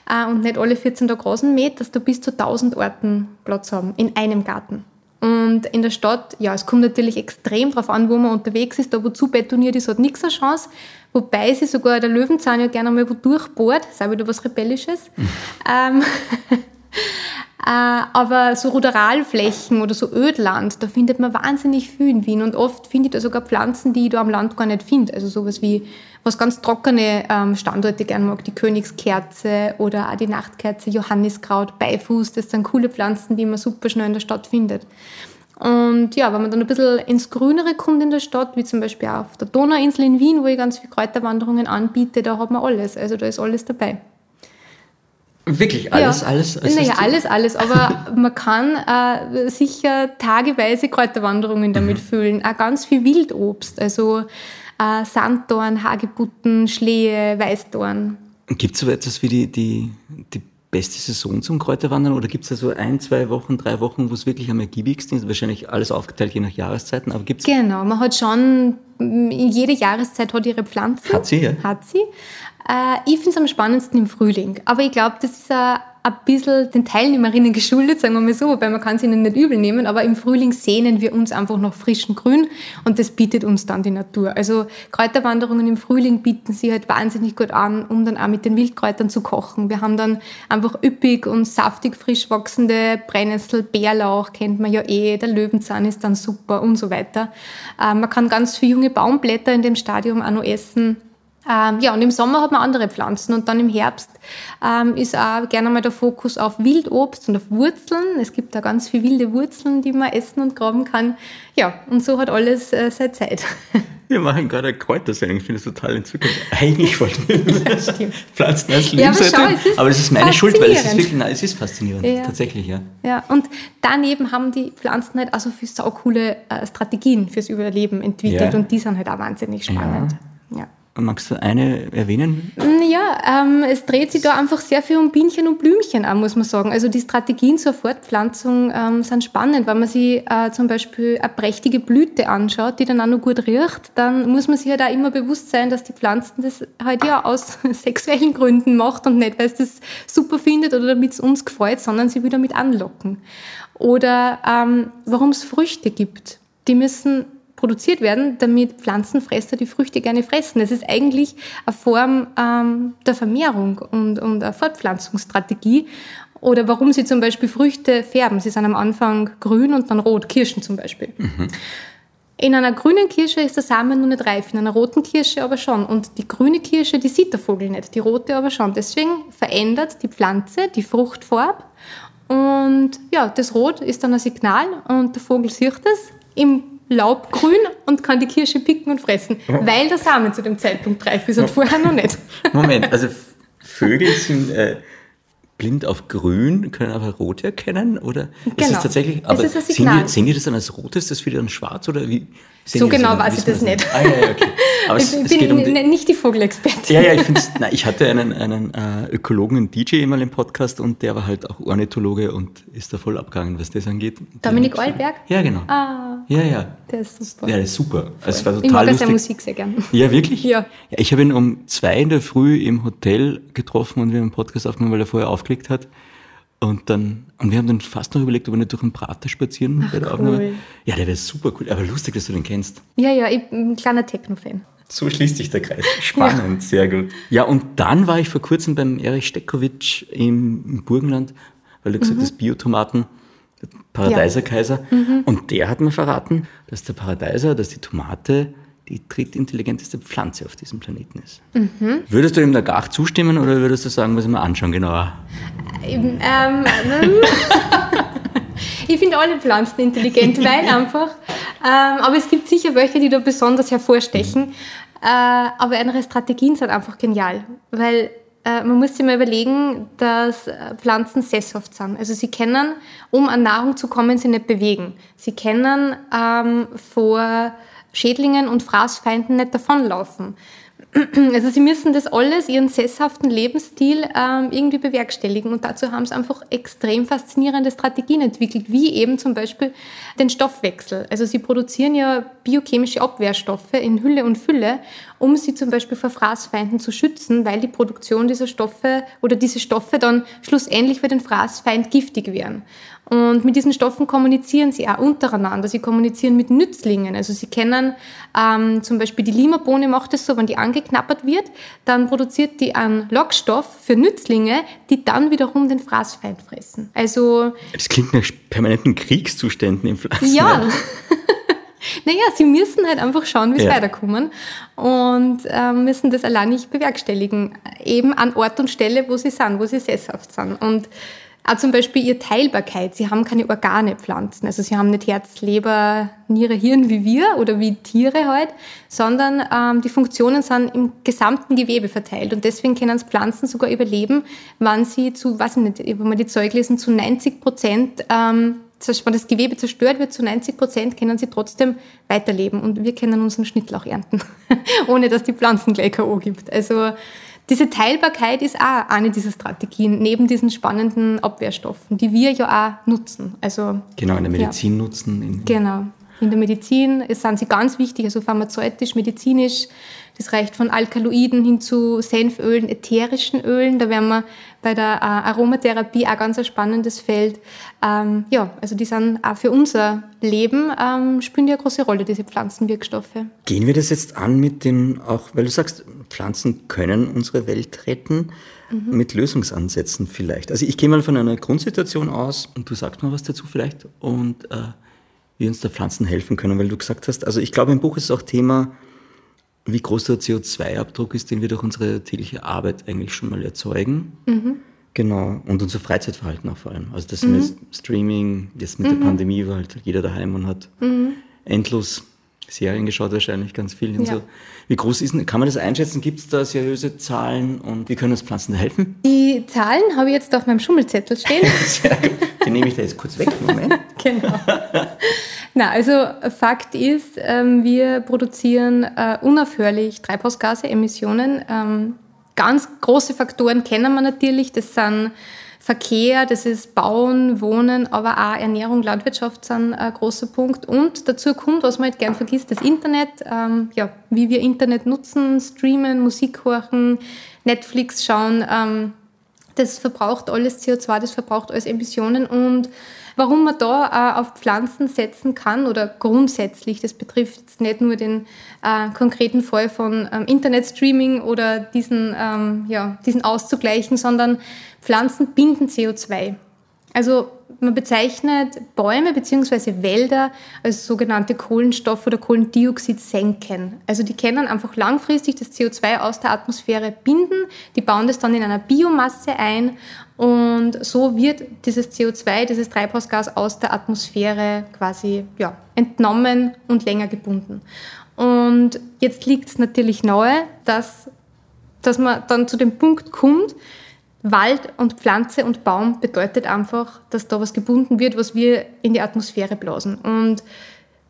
äh, und nicht alle 14 Tage Rasen mäht, dass da bis zu 1000 Arten Platz haben in einem Garten. Und in der Stadt, ja, es kommt natürlich extrem darauf an, wo man unterwegs ist. Da, wo zu betoniert ist, hat nichts eine Chance. Wobei sie sogar der Löwenzahn ja gerne mal wo durchbohrt. Auch wieder was Rebellisches. ähm, äh, aber so Ruderalflächen oder so Ödland, da findet man wahnsinnig viel in Wien. Und oft finde ich da sogar Pflanzen, die ich da am Land gar nicht finde. Also sowas wie was ganz trockene ähm, Standorte gern mag, die Königskerze oder auch die Nachtkerze, Johanniskraut, Beifuß, das sind coole Pflanzen, die man super schnell in der Stadt findet. Und ja, wenn man dann ein bisschen ins Grünere kommt in der Stadt, wie zum Beispiel auf der Donauinsel in Wien, wo ich ganz viele Kräuterwanderungen anbiete, da hat man alles. Also da ist alles dabei. Wirklich alles, ja. alles? alles naja, alles, alles. Aber man kann äh, sicher tageweise Kräuterwanderungen damit mhm. füllen. Auch ganz viel Wildobst. Also äh, Sanddorn, Hagebutten, Schlehe, Weißdorn. Gibt es so etwas wie die, die, die beste Saison zum Kräuterwandern oder gibt es da so ein, zwei Wochen, drei Wochen, wo es wirklich am ergiebigsten ist? Wahrscheinlich alles aufgeteilt je nach Jahreszeiten, aber gibt's Genau, man hat schon, jede Jahreszeit hat ihre Pflanzen. Hat sie, ja? Hat sie. Äh, ich finde es am spannendsten im Frühling, aber ich glaube, das ist ein ein bisschen den Teilnehmerinnen geschuldet, sagen wir mal so, wobei man kann es ihnen nicht übel nehmen, aber im Frühling sehnen wir uns einfach nach frischem Grün und das bietet uns dann die Natur. Also Kräuterwanderungen im Frühling bieten sie halt wahnsinnig gut an, um dann auch mit den Wildkräutern zu kochen. Wir haben dann einfach üppig und saftig frisch wachsende Brennnessel, Bärlauch kennt man ja eh, der Löwenzahn ist dann super und so weiter. Äh, man kann ganz viele junge Baumblätter in dem Stadium auch noch essen. Ähm, ja, und im Sommer hat man andere Pflanzen und dann im Herbst ähm, ist auch gerne mal der Fokus auf Wildobst und auf Wurzeln. Es gibt da ganz viele wilde Wurzeln, die man essen und graben kann. Ja, und so hat alles äh, seine Zeit. Wir machen gerade eine Kräutersendung, ich finde es total entzückend. Eigentlich wollten wir ja, Pflanzen als Lebensmittel, ja, aber, schau, aber es ist meine Schuld, weil es ist wirklich, nein, es ist faszinierend, ja. tatsächlich, ja. Ja, und daneben haben die Pflanzen halt also für saukoole äh, Strategien fürs Überleben entwickelt und die sind halt auch wahnsinnig spannend. ja. Magst du eine erwähnen? Ja, ähm, es dreht sich da einfach sehr viel um Bienchen und Blümchen an, muss man sagen. Also die Strategien zur Fortpflanzung ähm, sind spannend. Wenn man sich äh, zum Beispiel eine prächtige Blüte anschaut, die dann auch noch gut riecht, dann muss man sich halt auch immer bewusst sein, dass die Pflanzen das halt ja aus sexuellen Gründen macht und nicht, weil es das super findet oder damit es uns gefällt, sondern sie will damit anlocken. Oder ähm, warum es Früchte gibt. Die müssen produziert werden, damit Pflanzenfresser die Früchte gerne fressen. Das ist eigentlich eine Form ähm, der Vermehrung und, und eine Fortpflanzungsstrategie. Oder warum sie zum Beispiel Früchte färben. Sie sind am Anfang grün und dann rot, Kirschen zum Beispiel. Mhm. In einer grünen Kirsche ist der Samen noch nicht reif, in einer roten Kirsche aber schon. Und die grüne Kirsche, die sieht der Vogel nicht, die rote aber schon. Deswegen verändert die Pflanze die Fruchtfarbe. Und ja, das Rot ist dann ein Signal und der Vogel sieht es im Laub grün und kann die Kirsche picken und fressen, weil der Samen zu dem Zeitpunkt reif ist und vorher noch nicht. Moment, also Vögel sind äh, blind auf grün, können aber rot erkennen? Oder Genau. ist es tatsächlich, aber Es ist ein sehen, die, sehen die das dann als rot, ist das wieder dann schwarz oder wie? Sehen So genau weiß ich das nicht. Ah, ja, ja, okay. Aber es, ich es bin geht um die, n- nicht die Vogelexpertin. Ja, ja, ich finde ich hatte einen, einen äh, Ökologen, einen DJ mal im Podcast und der war halt auch Ornithologe und ist da voll abgegangen, was das angeht. Dominik Der- Eulberg? Ja, genau. Ah, Ja, ja. der ist super. Ja, das ist super. Also es war ich total mag auch seine. Musik sehr gern. Ja, wirklich? Ja. ja. Ich habe ihn um zwei in der Früh im Hotel getroffen und wir haben einen Podcast aufgenommen, weil er vorher aufgelegt hat. Und dann, und wir haben dann fast noch überlegt, ob wir nicht durch den Prater spazieren bei der cool. Aufnahme. Ja, der wäre super cool. Aber lustig, dass du den kennst. Ja, ja, ich bin ein kleiner Techno-Fan. So schließt sich der Kreis. Spannend, sehr gut. Ja, und dann war ich vor kurzem beim Erich Stekowitsch im, im Burgenland, weil du gesagt hast, Biotomaten, der Paradeiserkaiser. Und der hat mir verraten, dass der Paradeiser, dass die Tomate die drittintelligenteste Pflanze auf diesem Planeten ist. Würdest du ihm da gar zustimmen oder würdest du sagen, muss ich mir anschauen genauer? Ähm, ähm, ich finde alle Pflanzen intelligent, weil einfach, ähm, aber es gibt sicher welche, die da besonders hervorstechen. Äh, aber andere Strategien sind einfach genial, weil äh, man muss sich mal überlegen, dass äh, Pflanzen sesshaft sind. Also sie können, um an Nahrung zu kommen, sie nicht bewegen. Sie können ähm, vor Schädlingen und Fraßfeinden nicht davonlaufen. Also sie müssen das alles, ihren sesshaften Lebensstil ähm, irgendwie bewerkstelligen und dazu haben sie einfach extrem faszinierende Strategien entwickelt, wie eben zum Beispiel den Stoffwechsel. Also sie produzieren ja biochemische Abwehrstoffe in Hülle und Fülle, um sie zum Beispiel vor Fraßfeinden zu schützen, weil die Produktion dieser Stoffe oder diese Stoffe dann schlussendlich für den Fraßfeind giftig wären. Und mit diesen Stoffen kommunizieren sie auch untereinander. Sie kommunizieren mit Nützlingen. Also sie kennen ähm, zum Beispiel die Limabohne macht es so, wenn die angeknabbert wird, dann produziert die einen Lockstoff für Nützlinge, die dann wiederum den Fraßfeind fressen. Also Das klingt nach permanenten Kriegszuständen im Pflanzen. ja. Naja, sie müssen halt einfach schauen, wie sie Ja. weiterkommen und ähm, müssen das allein nicht bewerkstelligen. Eben an Ort und Stelle, wo sie sind, wo sie sesshaft sind. Und auch zum Beispiel ihre Teilbarkeit. Sie haben keine Organe, Pflanzen. Also sie haben nicht Herz, Leber, Niere, Hirn wie wir oder wie Tiere halt, sondern ähm, die Funktionen sind im gesamten Gewebe verteilt. Und deswegen können Pflanzen sogar überleben, wenn sie zu, weiß ich nicht, wenn man die Zeug lesen, zu 90 Prozent ähm, wenn das Gewebe zerstört wird, zu 90 Prozent können sie trotzdem weiterleben und wir können unseren Schnittlauch ernten, ohne dass die Pflanzen gleich K.O. gibt. Also diese Teilbarkeit ist auch eine dieser Strategien, neben diesen spannenden Abwehrstoffen, die wir ja auch nutzen. Also Genau, in der Medizin nutzen. In, Genau. In der Medizin es sind sie ganz wichtig, also pharmazeutisch, medizinisch. Das reicht von Alkaloiden hin zu Senfölen, ätherischen Ölen. Da wären wir bei der äh, Aromatherapie auch ganz ein spannendes Feld. Ähm, ja, also die sind auch für unser Leben, ähm, spielen die eine große Rolle, diese Pflanzenwirkstoffe. Gehen wir das jetzt an mit dem, auch weil du sagst, Pflanzen können unsere Welt retten, mit Lösungsansätzen vielleicht. Also ich gehe mal von einer Grundsituation aus und du sagst mal was dazu vielleicht und äh, wie uns da Pflanzen helfen können, weil du gesagt hast, also ich glaube im Buch ist auch Thema, wie groß der CO2-Abdruck ist, den wir durch unsere tägliche Arbeit eigentlich schon mal erzeugen. Genau, und unser Freizeitverhalten auch vor allem. Also das mit Streaming, jetzt mit der Pandemie war halt jeder daheim und hat endlos Serien geschaut, wahrscheinlich ganz viel und Ja. so. Wie groß ist denn, kann man das einschätzen? Gibt es da seriöse Zahlen und wie können uns Pflanzen helfen? Die Zahlen habe ich jetzt auf meinem Schummelzettel stehen. Sehr gut. Den nehme ich da jetzt kurz weg. Moment. Genau. Na, also Fakt ist, ähm, wir produzieren äh, unaufhörlich Treibhausgase, Emissionen. Ähm, ganz große Faktoren kennen wir natürlich. Das sind Verkehr, das ist Bauen, Wohnen, aber auch Ernährung, Landwirtschaft sind ein großer Punkt. Und dazu kommt, was man halt gern vergisst, das Internet. Ähm, ja, wie wir Internet nutzen, streamen, Musik hören, Netflix schauen. Ähm, das verbraucht alles CO2, das verbraucht alles Emissionen und warum man da äh, auf Pflanzen setzen kann oder grundsätzlich, das betrifft jetzt nicht nur den äh, konkreten Fall von ähm, Internetstreaming oder diesen, ähm, ja, diesen auszugleichen, sondern Pflanzen binden CO2. Also man bezeichnet Bäume bzw. Wälder als sogenannte Kohlenstoff- oder Kohlendioxid-Senken. Also die können einfach langfristig das CO2 aus der Atmosphäre binden, die bauen das dann in einer Biomasse ein und so wird dieses CO2, dieses Treibhausgas aus der Atmosphäre quasi ja, entnommen und länger gebunden. Und jetzt liegt es natürlich nahe, dass, dass man dann zu dem Punkt kommt, Wald und Pflanze und Baum bedeutet einfach, dass da was gebunden wird, was wir in die Atmosphäre blasen. Und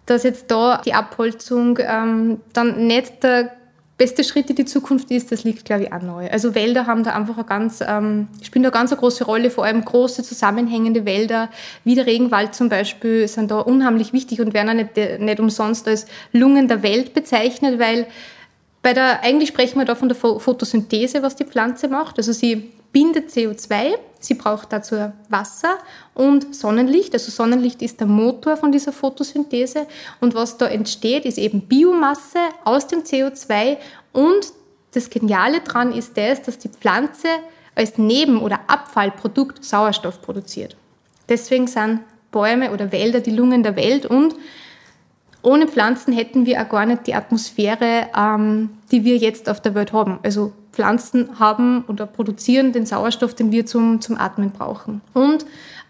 dass jetzt da die Abholzung ähm, dann nicht der beste Schritt in die Zukunft ist, das liegt, glaube ich, auch neu. Also Wälder haben da einfach eine ganz, ähm, spielen da eine ganz große Rolle, vor allem große zusammenhängende Wälder, wie der Regenwald zum Beispiel, sind da unheimlich wichtig und werden auch nicht, nicht umsonst als Lungen der Welt bezeichnet, weil bei der, eigentlich sprechen wir da von der Photosynthese, was die Pflanze macht. Also sie bindet CO2, sie braucht dazu Wasser und Sonnenlicht. Also Sonnenlicht ist der Motor von dieser Photosynthese und was da entsteht, ist eben Biomasse aus dem CO2 und das Geniale daran ist das, dass die Pflanze als Neben- oder Abfallprodukt Sauerstoff produziert. Deswegen sind Bäume oder Wälder die Lungen der Welt und ohne Pflanzen hätten wir auch gar nicht die Atmosphäre, ähm, die wir jetzt auf der Welt haben. Also Pflanzen haben oder produzieren den Sauerstoff, den wir zum, zum Atmen brauchen. Und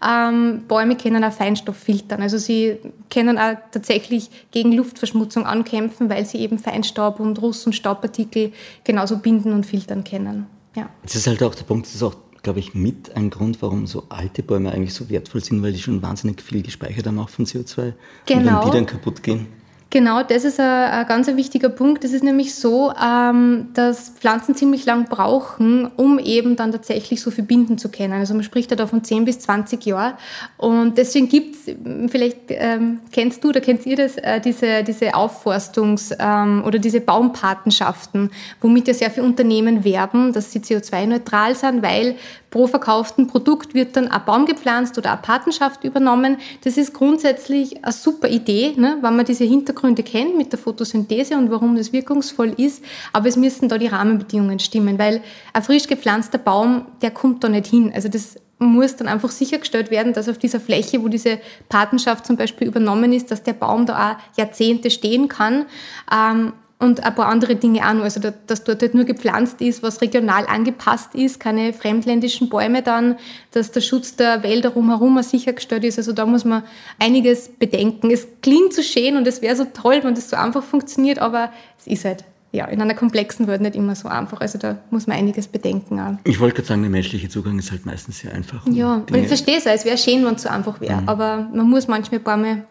ähm, Bäume können auch Feinstoff filtern. Also sie können auch tatsächlich gegen Luftverschmutzung ankämpfen, weil sie eben Feinstaub und Ruß- und Staubpartikel genauso binden und filtern können. Ja. Das ist halt auch der Punkt, das ist auch, glaube ich, mit ein Grund, warum so alte Bäume eigentlich so wertvoll sind, weil die schon wahnsinnig viel gespeichert haben, auch von CO2. Genau. Und wenn die dann kaputt gehen. Genau, das ist ein, ein ganz wichtiger Punkt. Es ist nämlich so, ähm, dass Pflanzen ziemlich lang brauchen, um eben dann tatsächlich so viel binden zu können. Also man spricht da von 10 bis 20 Jahren. Und deswegen gibt es, vielleicht ähm, kennst du oder kennt ihr das, äh, diese, diese Aufforstungs- ähm, oder diese Baumpatenschaften, womit ja sehr viele Unternehmen werben, dass sie CO2-neutral sind, weil pro verkauften Produkt wird dann ein Baum gepflanzt oder eine Patenschaft übernommen. Das ist grundsätzlich eine super Idee, ne, wenn man diese Hintergründe kennt mit der Photosynthese und warum das wirkungsvoll ist. Aber es müssen da die Rahmenbedingungen stimmen, weil ein frisch gepflanzter Baum, der kommt da nicht hin. Also das muss dann einfach sichergestellt werden, dass auf dieser Fläche, wo diese Patenschaft zum Beispiel übernommen ist, dass der Baum da auch Jahrzehnte stehen kann. Ähm, und ein paar andere Dinge auch noch. Also, dass dort halt nur gepflanzt ist, was regional angepasst ist, keine fremdländischen Bäume dann, dass der Schutz der Wälder rumherum sichergestellt ist. Also, da muss man einiges bedenken. Es klingt so schön und es wäre so toll, wenn das so einfach funktioniert, aber es ist halt ja, in einer komplexen Welt nicht immer so einfach. Also da muss man einiges bedenken. Auch. Ich wollte gerade sagen, der menschliche Zugang ist halt meistens sehr einfach. Ja, und ich verstehe es, es wäre schön, wenn es so einfach wäre. Mhm. Aber man muss manchmal ein paar Mal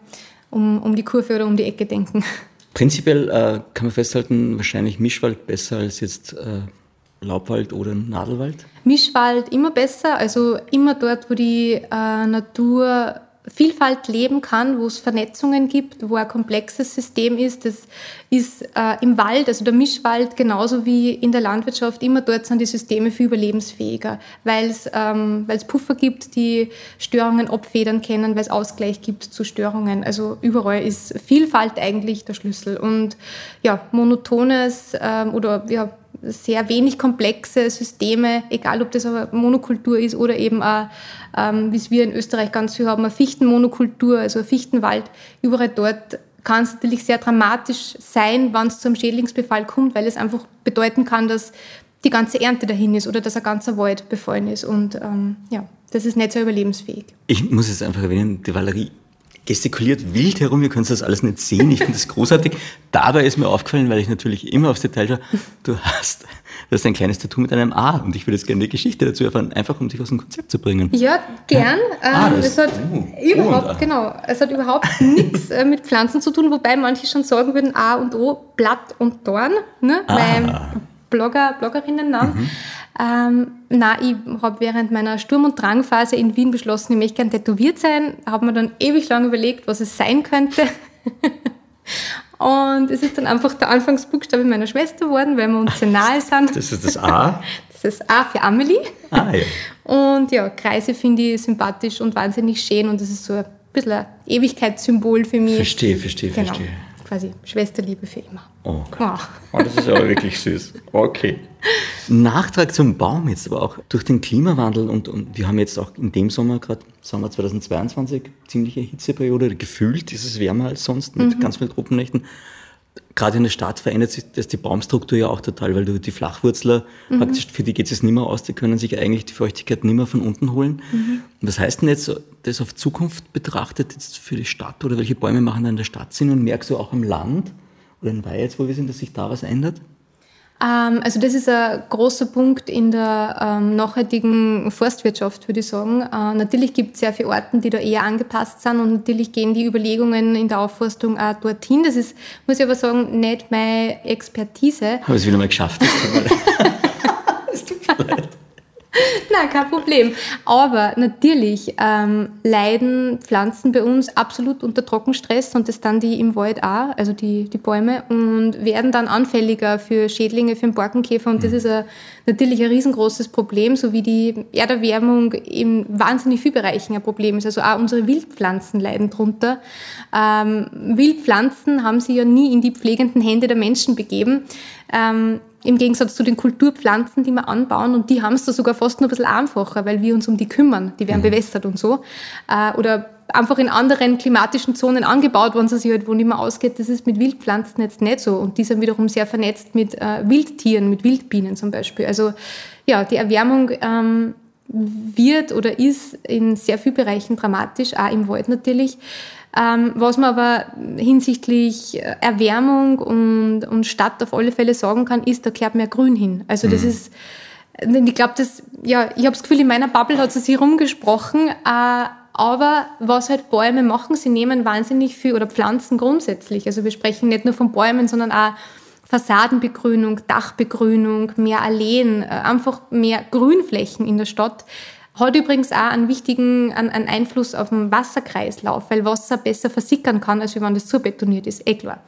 um, um die Kurve oder um die Ecke denken. Prinzipiell äh, kann man festhalten, wahrscheinlich Mischwald besser als jetzt äh, Laubwald oder Nadelwald? Mischwald immer besser, also immer dort, wo die äh, Natur Vielfalt leben kann, wo es Vernetzungen gibt, wo ein komplexes System ist. Das ist äh, im Wald, also der Mischwald, genauso wie in der Landwirtschaft, immer dort sind die Systeme viel überlebensfähiger, weil es ähm, Puffer gibt, die Störungen abfedern können, weil es Ausgleich gibt zu Störungen. Also überall ist Vielfalt eigentlich der Schlüssel. Und ja, monotones ähm, oder ja, sehr wenig komplexe Systeme, egal ob das eine Monokultur ist oder eben, auch, ähm, wie es wir in Österreich ganz viel haben, eine Fichtenmonokultur, also ein Fichtenwald. Überall dort kann es natürlich sehr dramatisch sein, wenn es zu einem Schädlingsbefall kommt, weil es einfach bedeuten kann, dass die ganze Ernte dahin ist oder dass ein ganzer Wald befallen ist. Und ähm, ja, das ist nicht so überlebensfähig. Ich muss jetzt einfach erwähnen, die Valerie gestikuliert wild herum, ihr könnt das alles nicht sehen, ich finde das großartig. Dabei ist mir aufgefallen, weil ich natürlich immer aufs Detail schaue, du hast, du hast ein kleines Tattoo mit einem A und ich würde jetzt gerne die Geschichte dazu erfahren, einfach um dich aus dem Konzept zu bringen. Ja, gern. Ja? Ah, ähm, es hat oh, überhaupt, genau, es hat überhaupt nichts äh, mit Pflanzen zu tun, wobei manche schon sagen würden, A und O, Blatt und Dorn, ne? Ah. Mein Blogger, Bloggerinnennamen. Mhm. Ähm, na, ich habe während meiner Sturm- und Drangphase in Wien beschlossen, ich möchte gerne tätowiert sein. Habe mir dann ewig lang überlegt, was es sein könnte. und es ist dann einfach der Anfangsbuchstabe meiner Schwester geworden, weil wir uns sehr nahe sind. Das ist das A? Das ist A für Amelie. Ah, ja. Und ja, Kreise finde ich sympathisch und wahnsinnig schön und das ist so ein bisschen ein Ewigkeitssymbol für mich. Verstehe, verstehe, genau. verstehe. Quasi Schwesterliebe für immer. Oh, oh. oh das ist aber wirklich süß. Okay. Nachtrag zum Baum jetzt aber auch durch den Klimawandel und, und wir haben jetzt auch in dem Sommer, gerade Sommer 2022, ziemliche Hitzeperiode. Gefühlt ist es wärmer als sonst mit mhm. ganz vielen Troppennächten gerade in der Stadt verändert sich das die Baumstruktur ja auch total, weil du die Flachwurzler, mhm. praktisch für die geht es nicht mehr aus, die können sich eigentlich die Feuchtigkeit nicht mehr von unten holen. Mhm. Was heißt denn jetzt das auf Zukunft betrachtet jetzt für die Stadt oder welche Bäume machen da in der Stadt Sinn und merkst du auch am Land oder in Weiz, wo wir sind, dass sich da was ändert? Ähm, also das ist ein großer Punkt in der ähm, nachhaltigen Forstwirtschaft, würde ich sagen. Äh, natürlich gibt es sehr viele Orten, die da eher angepasst sind und natürlich gehen die Überlegungen in der Aufforstung auch dorthin. Das ist, muss ich aber sagen, nicht meine Expertise. Ich es wieder mal geschafft. Es tut mir leid. Nein, kein Problem. Aber natürlich ähm, leiden Pflanzen bei uns absolut unter Trockenstress und das dann die im Wald auch, also die, die Bäume, und werden dann anfälliger für Schädlinge, für den Borkenkäfer. Und das mhm. ist ein, natürlich ein riesengroßes Problem, so wie die Erderwärmung in wahnsinnig vielen Bereichen ein Problem ist. Also auch unsere Wildpflanzen leiden drunter. Ähm, Wildpflanzen haben sie ja nie in die pflegenden Hände der Menschen begeben. Ähm, im Gegensatz zu den Kulturpflanzen, die wir anbauen. Und die haben es da sogar fast noch ein bisschen einfacher, weil wir uns um die kümmern. Die werden mhm. bewässert und so. Äh, oder einfach in anderen klimatischen Zonen angebaut, wenn es sich halt wo nicht mehr ausgeht. Das ist mit Wildpflanzen jetzt nicht so. Und die sind wiederum sehr vernetzt mit äh, Wildtieren, mit Wildbienen zum Beispiel. Also ja, die Erwärmung ähm, wird oder ist in sehr vielen Bereichen dramatisch, auch im Wald natürlich. Ähm, was man aber hinsichtlich Erwärmung und, und Stadt auf alle Fälle sagen kann, ist, da kehrt mehr Grün hin. Also das mhm. ist, ich glaube, das, ja, ich habe das Gefühl, in meiner Bubble hat es sich rumgesprochen, äh, aber was halt Bäume machen, sie nehmen wahnsinnig viel, oder Pflanzen grundsätzlich. Also wir sprechen nicht nur von Bäumen, sondern auch Fassadenbegrünung, Dachbegrünung, mehr Alleen, äh, einfach mehr Grünflächen in der Stadt hat übrigens auch einen wichtigen einen Einfluss auf den Wasserkreislauf, weil Wasser besser versickern kann, als wenn das zubetoniert ist, eh klar.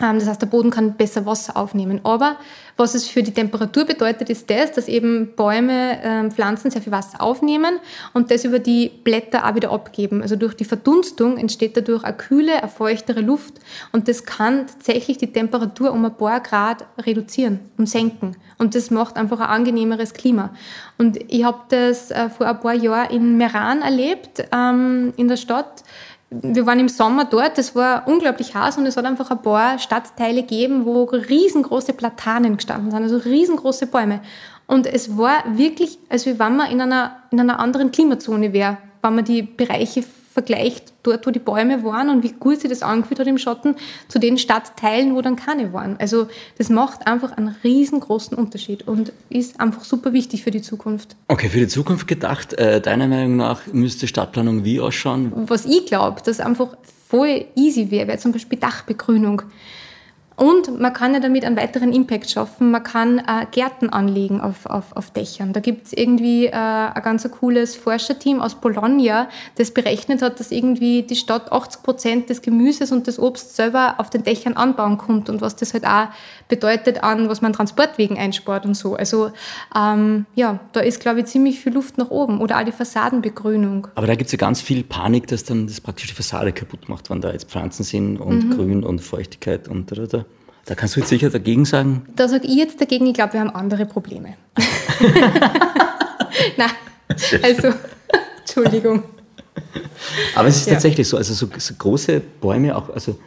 Ähm, das heißt, der Boden kann besser Wasser aufnehmen. Aber was es für die Temperatur bedeutet, ist das, dass eben Bäume, ähm, Pflanzen sehr viel Wasser aufnehmen und das über die Blätter auch wieder abgeben. Also durch die Verdunstung entsteht dadurch eine kühle, eine feuchtere Luft und das kann tatsächlich die Temperatur um ein paar Grad reduzieren und senken. Und das macht einfach ein angenehmeres Klima. Und ich habe das äh, vor ein paar Jahren in Meran erlebt, ähm, in der Stadt wir waren im Sommer dort, es war unglaublich heiß und es hat einfach ein paar Stadtteile gegeben, wo riesengroße Platanen gestanden sind, also riesengroße Bäume. Und es war wirklich, als wenn man in einer, in einer anderen Klimazone wäre, wenn man die Bereiche vergleicht, dort, wo die Bäume waren und wie gut sich das angefühlt hat im Schatten, zu den Stadtteilen, wo dann keine waren. Also das macht einfach einen riesengroßen Unterschied und ist einfach super wichtig für die Zukunft. Okay, für die Zukunft gedacht, äh, deiner Meinung nach müsste Stadtplanung wie ausschauen? Was ich glaube, dass einfach voll easy wäre, wäre zum Beispiel Dachbegrünung. Und man kann ja damit einen weiteren Impact schaffen. Man kann äh, Gärten anlegen auf, auf, auf Dächern. Da gibt es irgendwie äh, ein ganz cooles Forscherteam aus Bologna, das berechnet hat, dass irgendwie die Stadt 80 Prozent des Gemüses und des Obst selber auf den Dächern anbauen kommt und was das halt auch bedeutet an, was man Transportwegen einspart und so. Also ähm, ja, da ist, glaube ich, ziemlich viel Luft nach oben. Oder auch die Fassadenbegrünung. Aber da gibt es ja ganz viel Panik, dass dann das praktisch die Fassade kaputt macht, wenn da jetzt Pflanzen sind und mhm. Grün und Feuchtigkeit und da, da. Da kannst du jetzt sicher dagegen sagen? Da sage ich jetzt dagegen, ich glaube, wir haben andere Probleme. Nein, also, Entschuldigung. Aber es ist ja. tatsächlich so, also so, so, große Bäume auch, also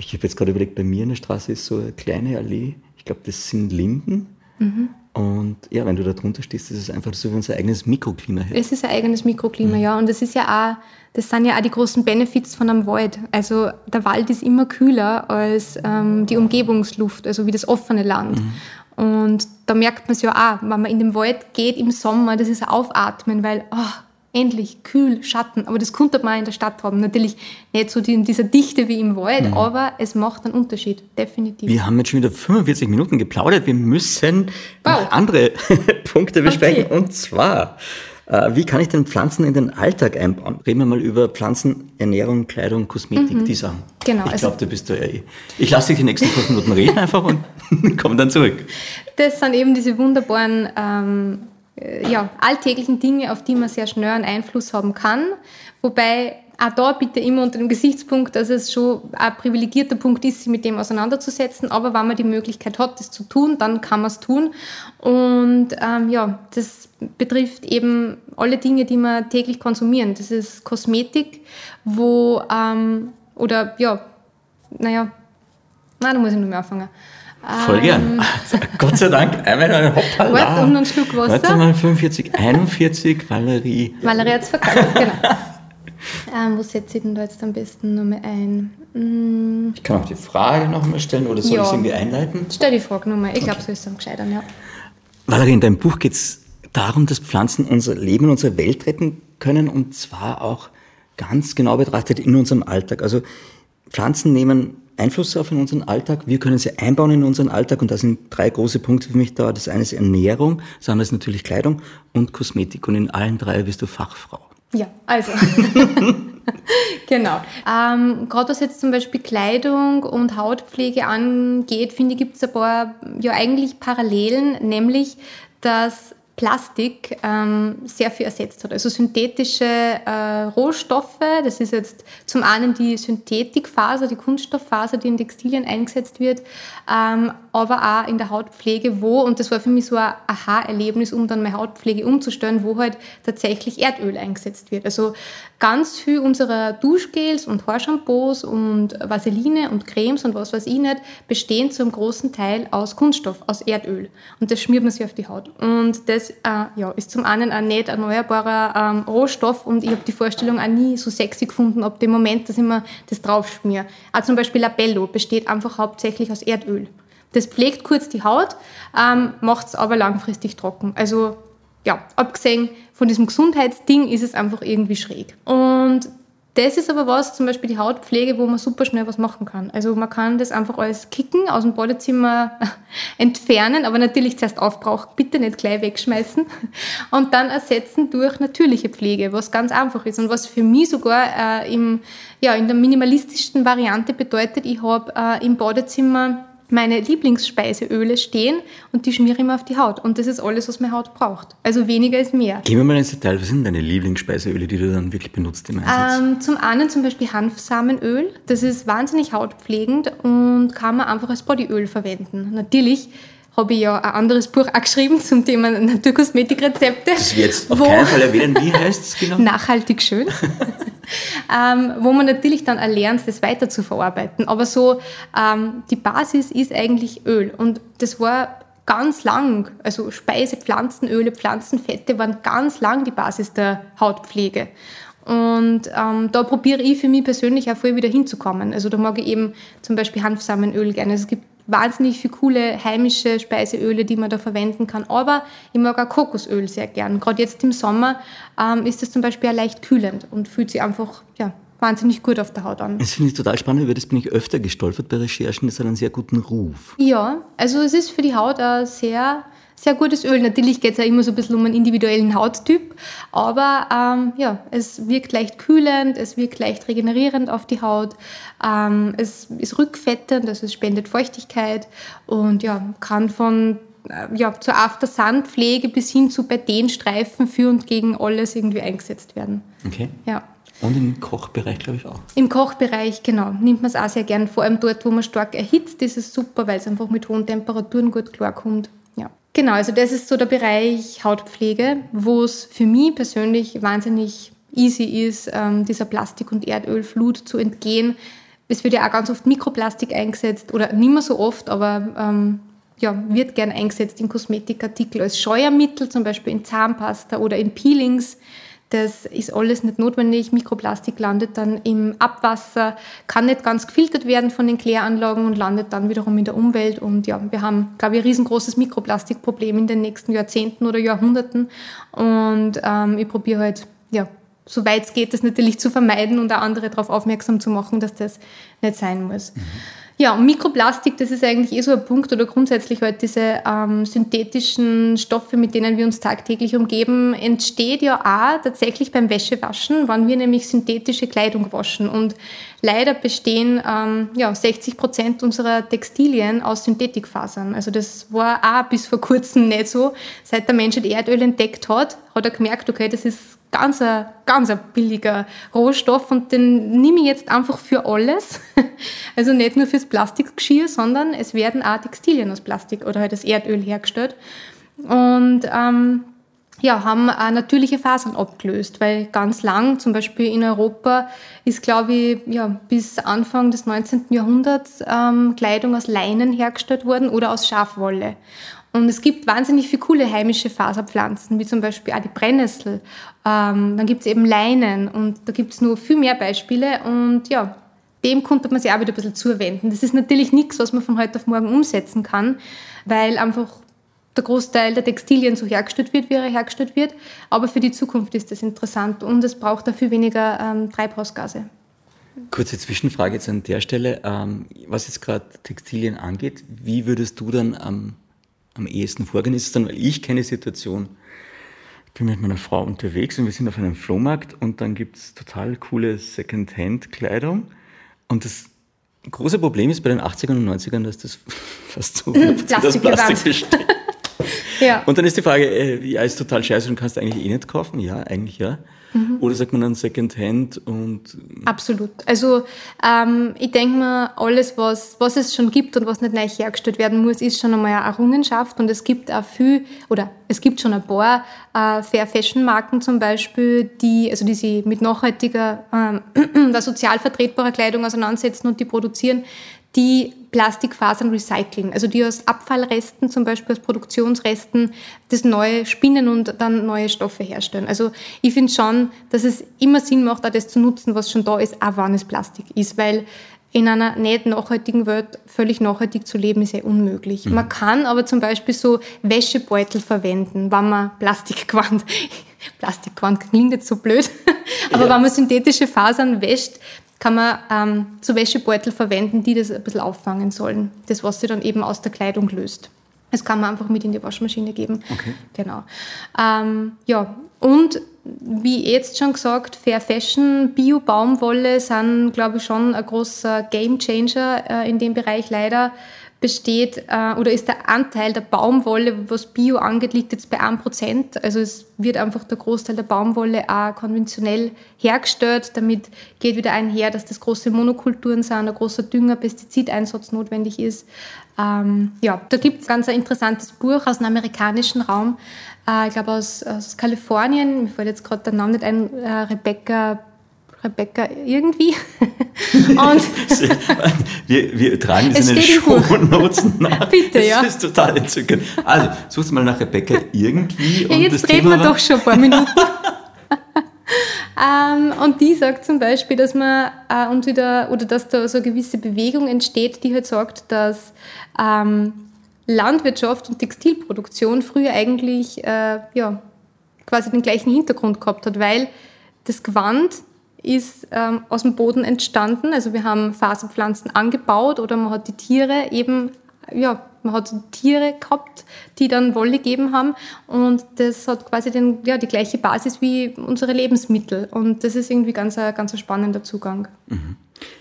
ich habe jetzt gerade überlegt, bei mir in der Straße ist so eine kleine Allee, ich glaube, das sind Linden. Mhm. Und ja, wenn du da drunter stehst, ist es einfach so wie unser eigenes Mikroklima hätte. Es ist ein eigenes Mikroklima, mhm. ja. Und das ist ja auch, das sind ja auch die großen Benefits von einem Wald. Also der Wald ist immer kühler als ähm, die Umgebungsluft, also wie das offene Land. Mhm. Und da merkt man es ja auch, wenn man in den Wald geht im Sommer, das ist Aufatmen, weil oh, endlich kühl, Schatten. Aber das konnte man in der Stadt haben. Natürlich nicht so in dieser Dichte wie im Wald, mhm. aber es macht einen Unterschied, definitiv. Wir haben jetzt schon wieder 45 Minuten geplaudert. Wir müssen wow. noch andere Punkte besprechen. Okay. Und zwar, äh, wie kann ich denn Pflanzen in den Alltag einbauen? Reden wir mal über Pflanzenernährung, Kleidung, Kosmetik, mhm. die Sachen. Genau. Ich also glaube, du bist da ja eh. Ich lasse dich die nächsten fünf Minuten reden einfach und komme dann zurück. Das sind eben diese wunderbaren ähm, äh, ja, alltäglichen Dinge, auf die man sehr schnell einen Einfluss haben kann. Wobei auch da bitte immer unter dem Gesichtspunkt, dass es schon ein privilegierter Punkt ist, sich mit dem auseinanderzusetzen. Aber wenn man die Möglichkeit hat, das zu tun, dann kann man es tun. Und ähm, ja, das betrifft eben alle Dinge, die wir täglich konsumieren. Das ist Kosmetik, wo, ähm, oder ja, naja, nein, da muss ich nur mehr anfangen. Voll gern. Ähm, Gott sei Dank. Einmal ein Hoppala. Warte, und einen Schluck Wasser. Warte mal, 45, 41, Valerie. Valerie hat es verkauft, genau. ähm, wo setze ich denn da jetzt am besten nochmal ein? Mm. Ich kann auch die Frage nochmal stellen oder soll ja. ich es irgendwie einleiten? Stell die Frage nochmal. Ich glaube, so ist es am gescheitern, ja. Valerie, in deinem Buch geht es darum, dass Pflanzen unser Leben, unsere Welt retten können und zwar auch ganz genau betrachtet in unserem Alltag. Also Pflanzen nehmen Einfluss auf in unseren Alltag. Wir können sie einbauen in unseren Alltag und da sind drei große Punkte für mich da. Das eine ist Ernährung, das andere ist natürlich Kleidung und Kosmetik und in allen drei bist du Fachfrau. Ja, also. genau. Ähm, Gerade was jetzt zum Beispiel Kleidung und Hautpflege angeht, finde ich, gibt es ein paar ja eigentlich Parallelen, nämlich dass Plastik ähm, sehr viel ersetzt hat. Also synthetische äh, Rohstoffe, das ist jetzt zum einen die Synthetikfaser, die Kunststofffaser, die in Textilien eingesetzt wird, ähm, aber auch in der Hautpflege, wo, und das war für mich so ein Aha-Erlebnis, um dann meine Hautpflege umzustellen, wo halt tatsächlich Erdöl eingesetzt wird. Also ganz viel unserer Duschgels und Haarshampoos und Vaseline und Cremes und was weiß ich nicht, bestehen zum großen Teil aus Kunststoff, aus Erdöl. Und das schmiert man sich auf die Haut. Und das äh, ja, ist zum einen ein nicht erneuerbarer ähm, Rohstoff und ich habe die Vorstellung auch nie so sexy gefunden, ab dem Moment, dass ich mir das draufschmier. Auch zum Beispiel Labello besteht einfach hauptsächlich aus Erdöl. Das pflegt kurz die Haut, ähm, macht es aber langfristig trocken. Also ja, abgesehen von diesem Gesundheitsding ist es einfach irgendwie schräg. Und das ist aber was, zum Beispiel die Hautpflege, wo man super schnell was machen kann. Also man kann das einfach alles kicken, aus dem Badezimmer entfernen, aber natürlich zuerst aufbrauchen, bitte nicht gleich wegschmeißen und dann ersetzen durch natürliche Pflege, was ganz einfach ist und was für mich sogar äh, im, ja, in der minimalistischsten Variante bedeutet, ich habe äh, im Badezimmer meine Lieblingsspeiseöle stehen und die schmiere ich mir auf die Haut. Und das ist alles, was meine Haut braucht. Also weniger ist mehr. Gehen wir mal ins Detail. Was sind deine Lieblingsspeiseöle, die du dann wirklich benutzt im Einsatz? Ähm, zum einen zum Beispiel Hanfsamenöl. Das ist wahnsinnig hautpflegend und kann man einfach als Bodyöl verwenden. Natürlich habe ich ja ein anderes Buch auch geschrieben zum Thema Naturkosmetikrezepte. Das wird jetzt auf keinen Fall erwähnen. Wie heißt es genau? Nachhaltig schön. ähm, wo man natürlich dann erlernt, das weiter zu verarbeiten. Aber so, ähm, die Basis ist eigentlich Öl. Und das war ganz lang, also Speise, Pflanzenöle, Pflanzenfette waren ganz lang die Basis der Hautpflege. Und ähm, da probiere ich für mich persönlich auch voll wieder hinzukommen. Also da mag ich eben zum Beispiel Hanfsamenöl gerne. Also es gibt wahnsinnig viele coole heimische Speiseöle, die man da verwenden kann. Aber ich mag auch Kokosöl sehr gern. Gerade jetzt im Sommer ähm, ist das zum Beispiel auch leicht kühlend und fühlt sich einfach ja, wahnsinnig gut auf der Haut an. Das finde ich total spannend, über das bin ich öfter gestolpert bei Recherchen. Das hat einen sehr guten Ruf. Ja, also es ist für die Haut auch sehr sehr gutes Öl. Natürlich geht es ja immer so ein bisschen um einen individuellen Hauttyp, aber ähm, ja, es wirkt leicht kühlend, es wirkt leicht regenerierend auf die Haut, ähm, es ist rückfettend, also es spendet Feuchtigkeit und ja, kann von äh, ja, zur After-Sun-Pflege bis hin zu Beidenstreifen für und gegen alles irgendwie eingesetzt werden. Okay. Ja. Und im Kochbereich, glaube ich, auch. Im Kochbereich, genau, nimmt man es auch sehr gern. Vor allem dort, wo man stark erhitzt, ist es super, weil es einfach mit hohen Temperaturen gut klarkommt. Genau, also das ist so der Bereich Hautpflege, wo es für mich persönlich wahnsinnig easy ist, ähm, dieser Plastik- und Erdölflut zu entgehen. Es wird ja auch ganz oft Mikroplastik eingesetzt oder nicht mehr so oft, aber ähm, ja, wird gern eingesetzt in Kosmetikartikel als Scheuermittel, zum Beispiel in Zahnpasta oder in Peelings. Das ist alles nicht notwendig. Mikroplastik landet dann im Abwasser, kann nicht ganz gefiltert werden von den Kläranlagen und landet dann wiederum in der Umwelt. Und ja, wir haben, glaube ich, ein riesengroßes Mikroplastikproblem in den nächsten Jahrzehnten oder Jahrhunderten. Und ähm, ich probiere halt, ja, soweit es geht, das natürlich zu vermeiden und auch andere darauf aufmerksam zu machen, dass das nicht sein muss. Mhm. Ja, und Mikroplastik, das ist eigentlich eh so ein Punkt oder grundsätzlich halt diese ähm, synthetischen Stoffe, mit denen wir uns tagtäglich umgeben, entsteht ja auch tatsächlich beim Wäschewaschen, wann wir nämlich synthetische Kleidung waschen. Und leider bestehen ähm, ja, 60 Prozent unserer Textilien aus Synthetikfasern. Also das war auch bis vor kurzem nicht so. Seit der Mensch Erdöl entdeckt hat, hat er gemerkt, okay, das ist ganz ein, ganz ein billiger Rohstoff und den nehme ich jetzt einfach für alles. Also nicht nur fürs Plastikgeschirr, sondern es werden auch Textilien aus Plastik oder halt das Erdöl hergestellt. Und ähm, ja, haben natürliche Fasern abgelöst, weil ganz lang, zum Beispiel in Europa, ist, glaube ich, ja, bis Anfang des 19. Jahrhunderts ähm, Kleidung aus Leinen hergestellt worden oder aus Schafwolle. Und es gibt wahnsinnig viele coole heimische Faserpflanzen, wie zum Beispiel auch die Brennnessel. Ähm, dann gibt es eben Leinen und da gibt es nur viel mehr Beispiele. Und ja, dem konnte man sich auch wieder ein bisschen zuwenden. Das ist natürlich nichts, was man von heute auf morgen umsetzen kann, weil einfach der Großteil der Textilien so hergestellt wird, wie er hergestellt wird. Aber für die Zukunft ist das interessant und es braucht dafür weniger ähm, Treibhausgase. Kurze Zwischenfrage jetzt an der Stelle. Ähm, was jetzt gerade Textilien angeht, wie würdest du dann am, am ehesten vorgehen? Ist es dann, weil ich kenne die Situation, ich bin mit meiner Frau unterwegs und wir sind auf einem Flohmarkt und dann gibt es total coole Second-Hand-Kleidung. Und das große Problem ist bei den 80ern und 90ern, dass das fast so Plastik das Plastik besteht. Ja. Und dann ist die Frage, äh, ja, ist total scheiße und kannst du eigentlich eh nicht kaufen? Ja, eigentlich ja. Mhm. Oder sagt man dann Secondhand und. Absolut. Also ähm, ich denke mal, alles, was, was es schon gibt und was nicht neu hergestellt werden muss, ist schon einmal eine Errungenschaft. Und es gibt auch viel, oder es gibt schon ein paar äh, Fair Fashion Marken zum Beispiel, die, also die sich mit nachhaltiger, ähm, sozial vertretbarer Kleidung auseinandersetzen und die produzieren, die Plastikfasern recyceln, also die aus Abfallresten, zum Beispiel aus Produktionsresten, das neue spinnen und dann neue Stoffe herstellen. Also ich finde schon, dass es immer Sinn macht, auch das zu nutzen, was schon da ist, auch wenn es Plastik ist, weil in einer nicht nachhaltigen Welt völlig nachhaltig zu leben, ist ja unmöglich. Mhm. Man kann aber zum Beispiel so Wäschebeutel verwenden, wenn man Plastikquant, Plastikquant klingt jetzt so blöd, aber ja. wenn man synthetische Fasern wäscht, kann man ähm, so Wäschebeutel verwenden, die das ein bisschen auffangen sollen. Das, was sie dann eben aus der Kleidung löst. Das kann man einfach mit in die Waschmaschine geben. Okay. Genau. Ähm, ja, und wie jetzt schon gesagt, Fair Fashion, Bio-Baumwolle sind, glaube ich, schon ein großer Gamechanger äh, in dem Bereich leider besteht äh, oder ist der Anteil der Baumwolle, was Bio angeht, liegt jetzt bei 1%. Also es wird einfach der Großteil der Baumwolle auch konventionell hergestellt. Damit geht wieder einher, dass das große Monokulturen sind, ein großer Dünger, Pestizideinsatz notwendig ist. Ähm, ja, da gibt es ganz ein interessantes Buch aus dem amerikanischen Raum, äh, ich glaube aus, aus Kalifornien, mir fällt jetzt gerade der Name nicht ein, äh, Rebecca Rebecca irgendwie. Und wir, wir tragen das in den Shownotes nach. Bitte, ja. Das ist total entzückend. Also, suchst mal nach Rebecca irgendwie. Ja, jetzt reden wir doch schon ein paar Minuten. ähm, und die sagt zum Beispiel, dass man äh, uns wieder, oder dass da so eine gewisse Bewegung entsteht, die halt sagt, dass ähm, Landwirtschaft und Textilproduktion früher eigentlich äh, ja, quasi den gleichen Hintergrund gehabt hat, weil das Gewand ist ähm, aus dem Boden entstanden. Also wir haben Faserpflanzen angebaut oder man hat die Tiere eben, ja, man hat Tiere gehabt, die dann Wolle gegeben haben und das hat quasi den, ja, die gleiche Basis wie unsere Lebensmittel und das ist irgendwie ganz ein, ganz ein spannender Zugang. Mhm.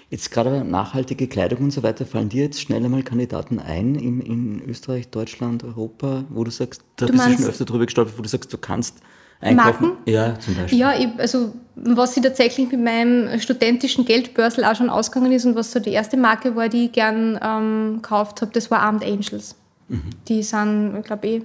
Jetzt gerade nachhaltige Kleidung und so weiter, fallen dir jetzt schnell einmal Kandidaten ein in, in Österreich, Deutschland, Europa, wo du sagst, da du bist du schon öfter drüber gestolpert, wo du sagst, du kannst einkaufen? Marken? Ja, zum Beispiel. Ja, ich, also was sie tatsächlich mit meinem studentischen Geldbörsel auch schon ausgegangen ist und was so die erste Marke war, die ich gern ähm, gekauft habe, das war Armed Angels. Mhm. Die sind, ich glaube eh,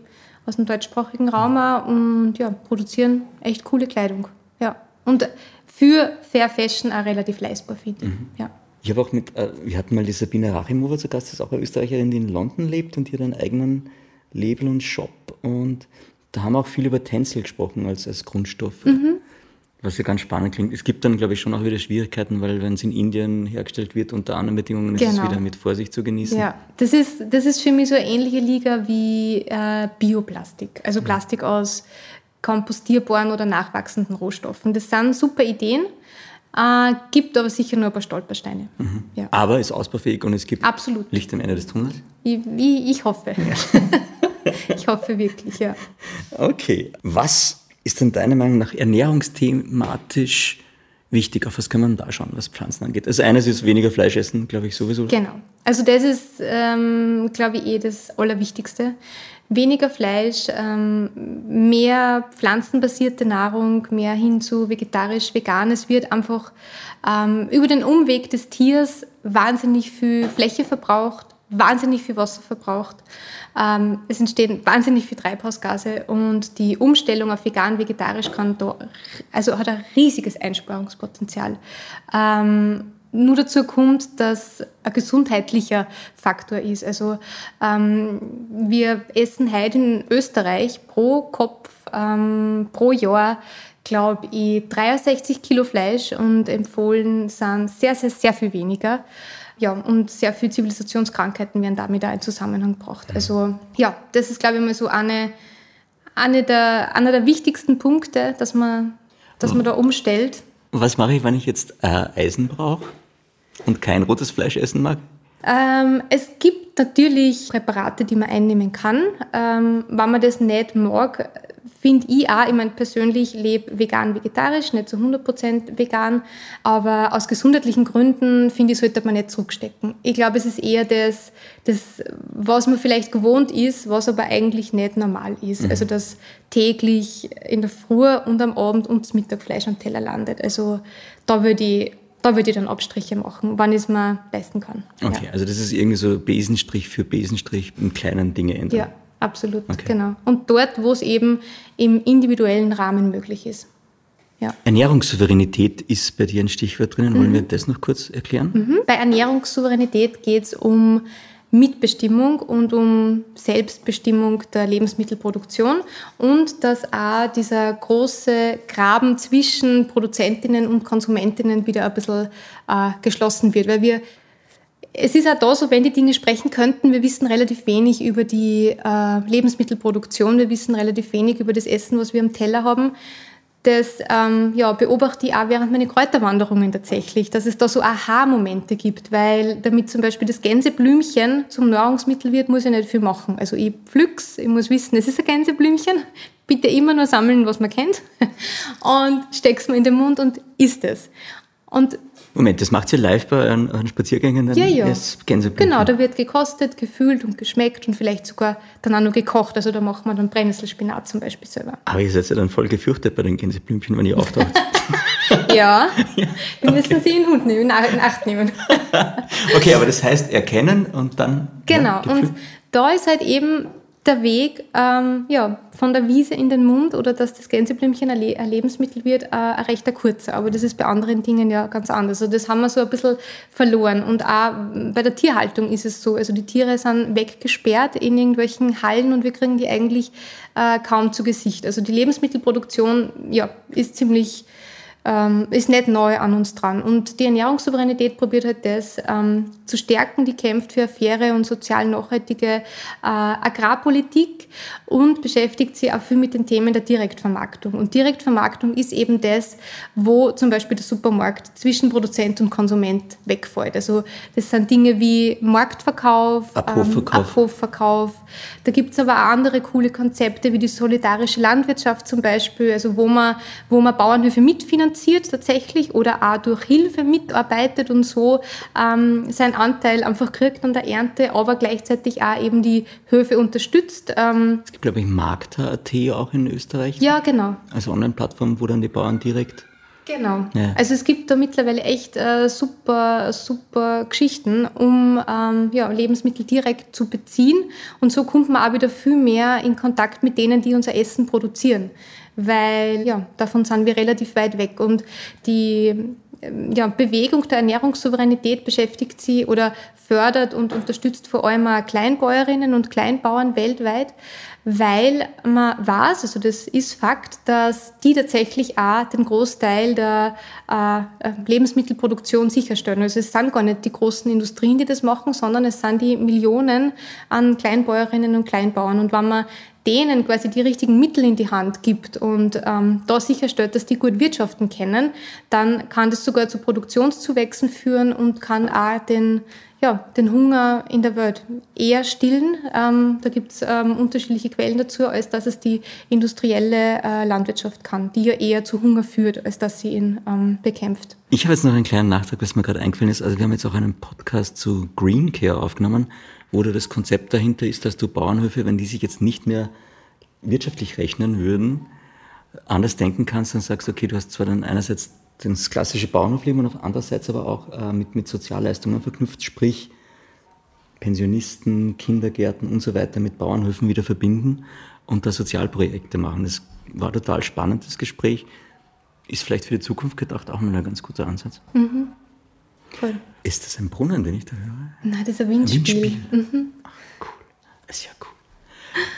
aus dem deutschsprachigen Raum auch und ja, produzieren echt coole Kleidung. Ja. Und für Fair Fashion auch relativ leistbar, finde ich. Mhm. Ja. Ich habe auch mit, äh, wir hatten mal die Sabine Rachimova zu Gast, das ist auch eine Österreicherin, die in London lebt und die hat einen eigenen Label und Shop und da haben wir auch viel über Tencel gesprochen als, als Grundstoff. Mhm. Was ja ganz spannend klingt. Es gibt dann, glaube ich, schon auch wieder Schwierigkeiten, weil wenn es in Indien hergestellt wird, unter anderen Bedingungen, genau. ist es genau. wieder mit Vorsicht zu genießen. Ja, das ist, das ist für mich so eine ähnliche Liga wie äh, Bioplastik. Also mhm. Plastik aus kompostierbaren oder nachwachsenden Rohstoffen. Das sind super Ideen. Äh, gibt aber sicher nur ein paar Stolpersteine. Mhm. Ja. Aber ist ausbaufähig und es gibt Absolut. Licht am Ende des Tunnels? Ich, ich hoffe. Ja. ich hoffe wirklich, ja. Okay. Was ist denn deiner Meinung nach ernährungsthematisch wichtig? Auf was kann man da schauen, was Pflanzen angeht? Also eines ist weniger Fleisch essen, glaube ich, sowieso. Genau. Also das ist, ähm, glaube ich, eh das Allerwichtigste. Weniger Fleisch, ähm, mehr pflanzenbasierte Nahrung, mehr hin zu vegetarisch, vegan. Es wird einfach ähm, über den Umweg des Tiers wahnsinnig viel Fläche verbraucht, wahnsinnig viel Wasser verbraucht. Ähm, es entstehen wahnsinnig viel Treibhausgase und die Umstellung auf vegan, vegetarisch kann da, also hat ein riesiges Einsparungspotenzial. Ähm, nur dazu kommt, dass ein gesundheitlicher Faktor ist. Also ähm, wir essen heute in Österreich pro Kopf pro Jahr glaube ich 63 Kilo Fleisch und empfohlen sind sehr, sehr, sehr viel weniger. Ja, und sehr viele Zivilisationskrankheiten werden damit auch in Zusammenhang gebracht. Also ja, das ist, glaube ich, mal so eine, eine der, einer der wichtigsten Punkte, dass man, dass man da umstellt. Was mache ich, wenn ich jetzt äh, Eisen brauche und kein rotes Fleisch essen mag? Ähm, es gibt natürlich Präparate, die man einnehmen kann. Ähm, wenn man das nicht mag, finde ich auch, ich meine, persönlich lebe vegan-vegetarisch, nicht zu 100% vegan, aber aus gesundheitlichen Gründen finde ich, sollte man nicht zurückstecken. Ich glaube, es ist eher das, das, was man vielleicht gewohnt ist, was aber eigentlich nicht normal ist. Mhm. Also, dass täglich in der Früh und am Abend und zum Mittag Fleisch am Teller landet. Also, da würde ich da würde ich dann Abstriche machen, wann ich es mir leisten kann. Okay, ja. also das ist irgendwie so Besenstrich für Besenstrich in kleinen Dinge ändern. Ja, absolut, okay. genau. Und dort, wo es eben im individuellen Rahmen möglich ist. Ja. Ernährungssouveränität ist bei dir ein Stichwort drinnen. Wollen mhm. wir das noch kurz erklären? Mhm. Bei Ernährungssouveränität geht es um Mitbestimmung und um Selbstbestimmung der Lebensmittelproduktion und dass auch dieser große Graben zwischen Produzentinnen und Konsumentinnen wieder ein bisschen äh, geschlossen wird, weil wir es ist auch da so, wenn die Dinge sprechen könnten, wir wissen relativ wenig über die äh, Lebensmittelproduktion, wir wissen relativ wenig über das Essen, was wir am Teller haben. Das ähm, ja, beobachte ich auch während meiner Kräuterwanderungen tatsächlich, dass es da so Aha-Momente gibt, weil damit zum Beispiel das Gänseblümchen zum Nahrungsmittel wird, muss ich nicht viel machen. Also ich pflück's, ich muss wissen, es ist ein Gänseblümchen, bitte immer nur sammeln, was man kennt und steck's mir in den Mund und isst es. Und Moment, das macht ihr live bei euren, euren Spaziergängen? Dann ja, ja. Genau, da wird gekostet, gefühlt und geschmeckt und vielleicht sogar dann auch noch gekocht. Also da macht man dann Brennnesselspinat zum Beispiel selber. Aber ihr seid ja dann voll gefürchtet bei den Gänseblümchen, wenn ihr auftaucht. ja, wir okay. müssen sie in Hund nehmen, in Acht nehmen. okay, aber das heißt erkennen und dann. Genau, ja, und da ist halt eben der Weg ähm, ja, von der Wiese in den Mund oder dass das Gänseblümchen ein, Le ein Lebensmittel wird, äh, ein rechter kurzer. Aber das ist bei anderen Dingen ja ganz anders. Also das haben wir so ein bisschen verloren. Und auch bei der Tierhaltung ist es so. Also die Tiere sind weggesperrt in irgendwelchen Hallen und wir kriegen die eigentlich äh, kaum zu Gesicht. Also die Lebensmittelproduktion ja, ist ziemlich ähm, ist nicht neu an uns dran. Und die Ernährungssouveränität probiert halt das ähm, zu stärken, die kämpft für eine faire und sozial nachhaltige äh, Agrarpolitik und beschäftigt sich auch viel mit den Themen der Direktvermarktung. Und Direktvermarktung ist eben das, wo zum Beispiel der Supermarkt zwischen Produzent und Konsument wegfällt. Also das sind Dinge wie Marktverkauf, Abhofverkauf. Ähm, Abhofverkauf. Da gibt es aber auch andere coole Konzepte wie die solidarische Landwirtschaft zum Beispiel, also wo man, wo man Bauernhöfe mitfinanziert finanziert tatsächlich oder auch durch Hilfe mitarbeitet und so ähm, seinen Anteil einfach kriegt an der Ernte, aber gleichzeitig auch eben die Höfe unterstützt. Ähm, es gibt, glaube ich, Markter.at auch in Österreich. Ja, genau. Also Online-Plattform, wo dann die Bauern direkt Genau. Ja. Also es gibt da mittlerweile echt äh, super, super Geschichten, um ähm, ja, Lebensmittel direkt zu beziehen. Und so kommt man auch wieder viel mehr in Kontakt mit denen, die unser Essen produzieren weil ja, davon sind wir relativ weit weg. Und die ähm, ja, Bewegung der Ernährungssouveränität beschäftigt sie oder fördert und unterstützt vor allem auch Kleinbäuerinnen und Kleinbauern weltweit, weil man weiß, also das ist Fakt, dass die tatsächlich auch den Großteil der äh, Lebensmittelproduktion sicherstellen. Also es sind gar nicht die großen Industrien, die das machen, sondern es sind die Millionen an Kleinbäuerinnen und Kleinbauern. Und wenn man denen quasi die richtigen Mittel in die Hand gibt und ähm, da sicherstellt, dass die gut wirtschaften können, dann kann das sogar zu Produktionszuwächsen führen und kann auch den, ja, den Hunger in der Welt eher stillen. Ähm, da gibt es ähm, unterschiedliche Quellen dazu, als dass es die industrielle äh, Landwirtschaft kann, die ja eher zu Hunger führt, als dass sie ihn ähm, bekämpft. Ich habe jetzt noch einen kleinen Nachtrag, was mir gerade eingefallen ist. Also wir haben jetzt auch einen Podcast zu Green Care aufgenommen wo das Konzept dahinter ist, dass du Bauernhöfe, wenn die sich jetzt nicht mehr wirtschaftlich rechnen würden, anders denken kannst und sagst, okay, du hast zwar dann einerseits das klassische Bauernhofleben und andererseits aber auch äh, mit, mit Sozialleistungen verknüpft, sprich Pensionisten, Kindergärten und so weiter mit Bauernhöfen wieder verbinden und da Sozialprojekte machen. Das war total spannend, das Gespräch. Ist vielleicht für die Zukunft gedacht auch mal ein ganz guter Ansatz. Mhm. Voll. Ist das ein Brunnen, den ich da höre? Nein, das ist ein Windspiel. Ein Windspiel. Mhm. Ach, cool. Das ist ja cool.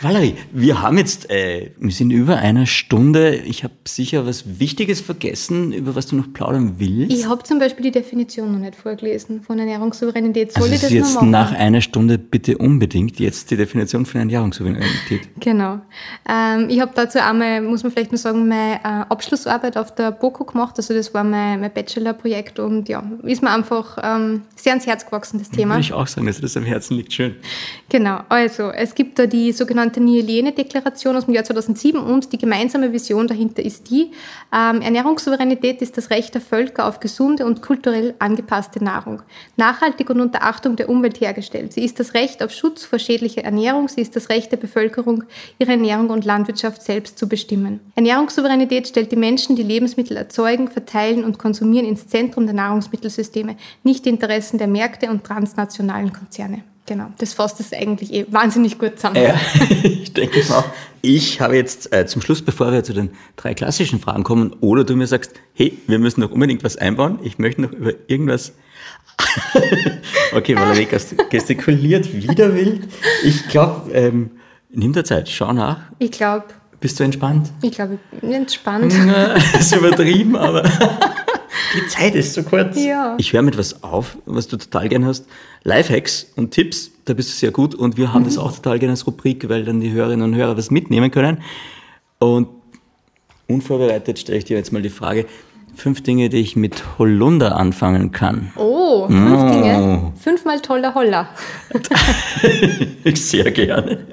Valerie, wir haben jetzt, äh, wir sind über einer Stunde. Ich habe sicher was Wichtiges vergessen, über was du noch plaudern willst. Ich habe zum Beispiel die Definition noch nicht vorgelesen von Ernährungssouveränität. Soll also ich das jetzt noch machen? nach einer Stunde bitte unbedingt jetzt die Definition von Ernährungssouveränität. Genau. Ähm, ich habe dazu einmal, muss man vielleicht nur sagen, meine äh, Abschlussarbeit auf der BOKU gemacht. Also das war mein, mein Bachelorprojekt und ja, ist mir einfach ähm, sehr ans Herz gewachsen, das Thema. Würde ich auch sagen, dass das am Herzen liegt. Schön. Genau. Also es gibt da die so sogenannte Nielene-Deklaration aus dem Jahr 2007 und die gemeinsame Vision dahinter ist die, ähm, Ernährungssouveränität ist das Recht der Völker auf gesunde und kulturell angepasste Nahrung, nachhaltig und unter Achtung der Umwelt hergestellt. Sie ist das Recht auf Schutz vor schädlicher Ernährung, sie ist das Recht der Bevölkerung, ihre Ernährung und Landwirtschaft selbst zu bestimmen. Ernährungssouveränität stellt die Menschen, die Lebensmittel erzeugen, verteilen und konsumieren, ins Zentrum der Nahrungsmittelsysteme, nicht die Interessen der Märkte und transnationalen Konzerne. Genau, das fasst es eigentlich eh wahnsinnig gut zusammen. Ja, ich denke auch. Ich habe jetzt äh, zum Schluss, bevor wir zu den drei klassischen Fragen kommen, oder du mir sagst, hey, wir müssen noch unbedingt was einbauen, ich möchte noch über irgendwas. okay, Valerie gestikuliert wieder wild. Ich glaube, ähm, nimm dir Zeit, schau nach. Ich glaube. Bist du entspannt? Ich glaube, entspannt. das ist übertrieben, aber. Die Zeit ist so kurz. Ja. Ich höre mit was auf, was du total gern hast. Lifehacks und Tipps, da bist du sehr gut. Und wir haben mhm. das auch total gerne als Rubrik, weil dann die Hörerinnen und Hörer was mitnehmen können. Und unvorbereitet stelle ich dir jetzt mal die Frage, Fünf Dinge, die ich mit Holunder anfangen kann. Oh, fünf oh. Dinge. Fünfmal toller Holler. Sehr gerne.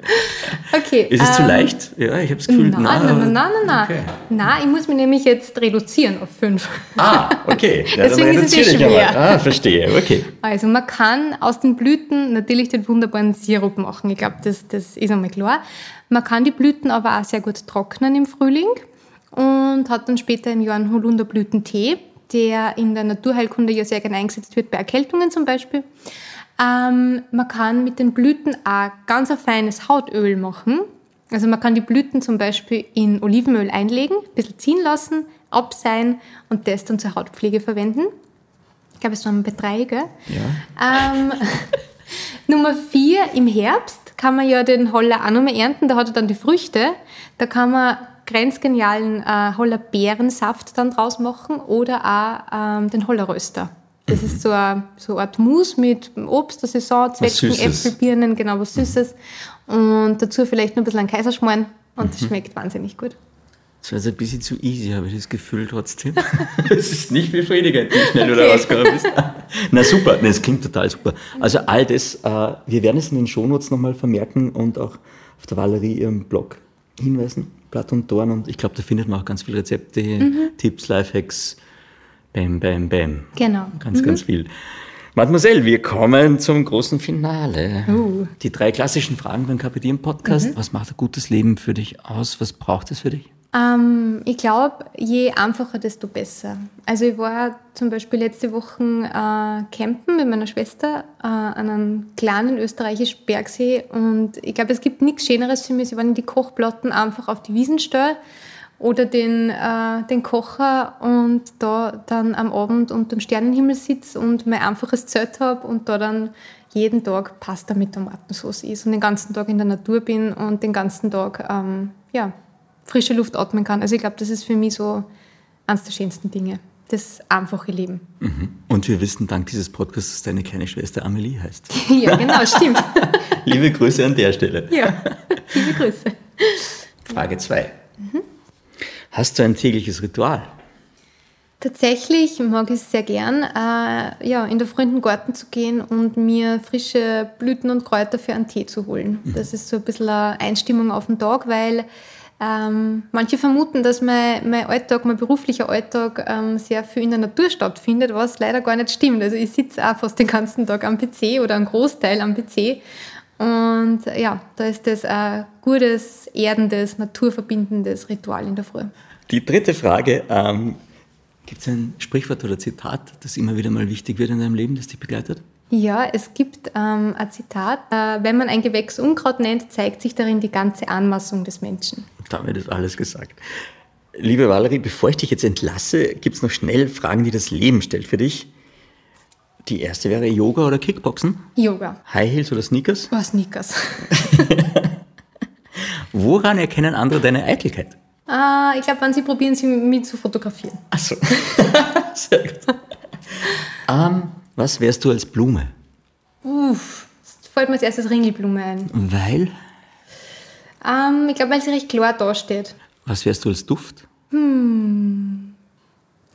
Okay. Ist es ähm, zu leicht? Ja, ich habe das Gefühl, nein. Nein, nein, nein, nein, nein. Okay. Nein, ich muss mich nämlich jetzt reduzieren auf fünf. Ah, okay. Ja, Deswegen ist es eh schwer. Ah, verstehe, okay. Also man kann aus den Blüten natürlich den wunderbaren Sirup machen. Ich glaube, das, das ist einmal klar. Man kann die Blüten aber auch sehr gut trocknen im Frühling und hat dann später im Jahr einen Holunderblütentee, der in der Naturheilkunde ja sehr gerne eingesetzt wird, bei Erkältungen zum Beispiel. Ähm, man kann mit den Blüten auch ganz ein feines Hautöl machen. Also man kann die Blüten zum Beispiel in Olivenöl einlegen, ein bisschen ziehen lassen, abseihen und das dann zur Hautpflege verwenden. Ich glaube, es waren bei drei, gell? Ja. Ähm, Nummer vier, im Herbst kann man ja den Holler auch nochmal ernten, da hat er dann die Früchte. Da kann man grenzgenialen äh, Holler Beerensaft dann draus machen oder auch ähm, den Hollerröster. Das mhm. ist so eine, so eine Art Mousse mit Obst der Saison, Zwetschgen, Äpfel, Birnen, genau was Süßes. Und dazu vielleicht noch ein bisschen ein Kaiserschmarrn und das mhm. schmeckt wahnsinnig gut. Das war jetzt ein bisschen zu easy, habe ich das Gefühl trotzdem. Es ist nicht befriedigend, wie schnell okay. du da rausgekommen bist. Na super, das klingt total super. Also all das, äh, wir werden es in den Shownotes nochmal vermerken und auch auf der Valerie ihrem Blog hinweisen. Blatt und Dorn und ich glaube, da findet man auch ganz viele Rezepte, mhm. Tipps, Lifehacks, bam, bam, bam. Genau. Ganz, mhm. ganz viel. Mademoiselle, wir kommen zum großen Finale. Uh. Die drei klassischen Fragen beim im Podcast. Mhm. Was macht ein gutes Leben für dich aus? Was braucht es für dich? Ähm, ich glaube, je einfacher, desto besser. Also ich war zum Beispiel letzte Woche äh, campen mit meiner Schwester äh, an einem kleinen österreichischen Bergsee und ich glaube, es gibt nichts Schöneres für mich, sie waren die Kochplatten einfach auf die Wiesen stellen oder den, äh, den Kocher und da dann am Abend unter dem Sternenhimmel sitze und mein einfaches Zelt habe und da dann jeden Tag Pasta mit Tomatensauce ist und den ganzen Tag in der Natur bin und den ganzen Tag ähm, ja, frische Luft atmen kann. Also ich glaube, das ist für mich so eines der schönsten Dinge. Das einfache Leben. Mhm. Und wir wissen dank dieses Podcasts, dass deine kleine Schwester Amelie heißt. ja, genau, stimmt. liebe Grüße an der Stelle. Ja, liebe Grüße. Frage 2. Hast du ein tägliches Ritual? Tatsächlich mag ich es sehr gern, äh, ja, in der Früh in den Garten zu gehen und mir frische Blüten und Kräuter für einen Tee zu holen. Das ist so ein bisschen eine Einstimmung auf den Tag, weil ähm, manche vermuten, dass mein, mein Alltag, mein beruflicher Alltag ähm, sehr viel in der Natur stattfindet, was leider gar nicht stimmt. Also ich sitze auch fast den ganzen Tag am PC oder einen Großteil am PC. Und ja, da ist das ein gutes, erdendes, naturverbindendes Ritual in der Früh. Die dritte Frage. Ähm, Gibt es ein Sprichwort oder Zitat, das immer wieder mal wichtig wird in deinem Leben, das dich begleitet? Ja, es gibt ähm, ein Zitat. Äh, wenn man ein Gewächs Unkraut nennt, zeigt sich darin die ganze Anmaßung des Menschen. Damit ist alles gesagt. Liebe Valerie, bevor ich dich jetzt entlasse, gibt es noch schnell Fragen, die das Leben stellt für dich. Die erste wäre Yoga oder Kickboxen? Yoga. High Heels oder Sneakers? Oh, Sneakers. Woran erkennen andere deine Eitelkeit? äh, ich glaube, wenn sie probieren, sie mit zu fotografieren. Achso. Sehr gut. Ähm, was wärst du als Blume? Uff, das fällt mir als erstes Ringelblume ein. Weil? Ähm, ich glaube, weil sie recht klar dasteht. Was wärst du als Duft?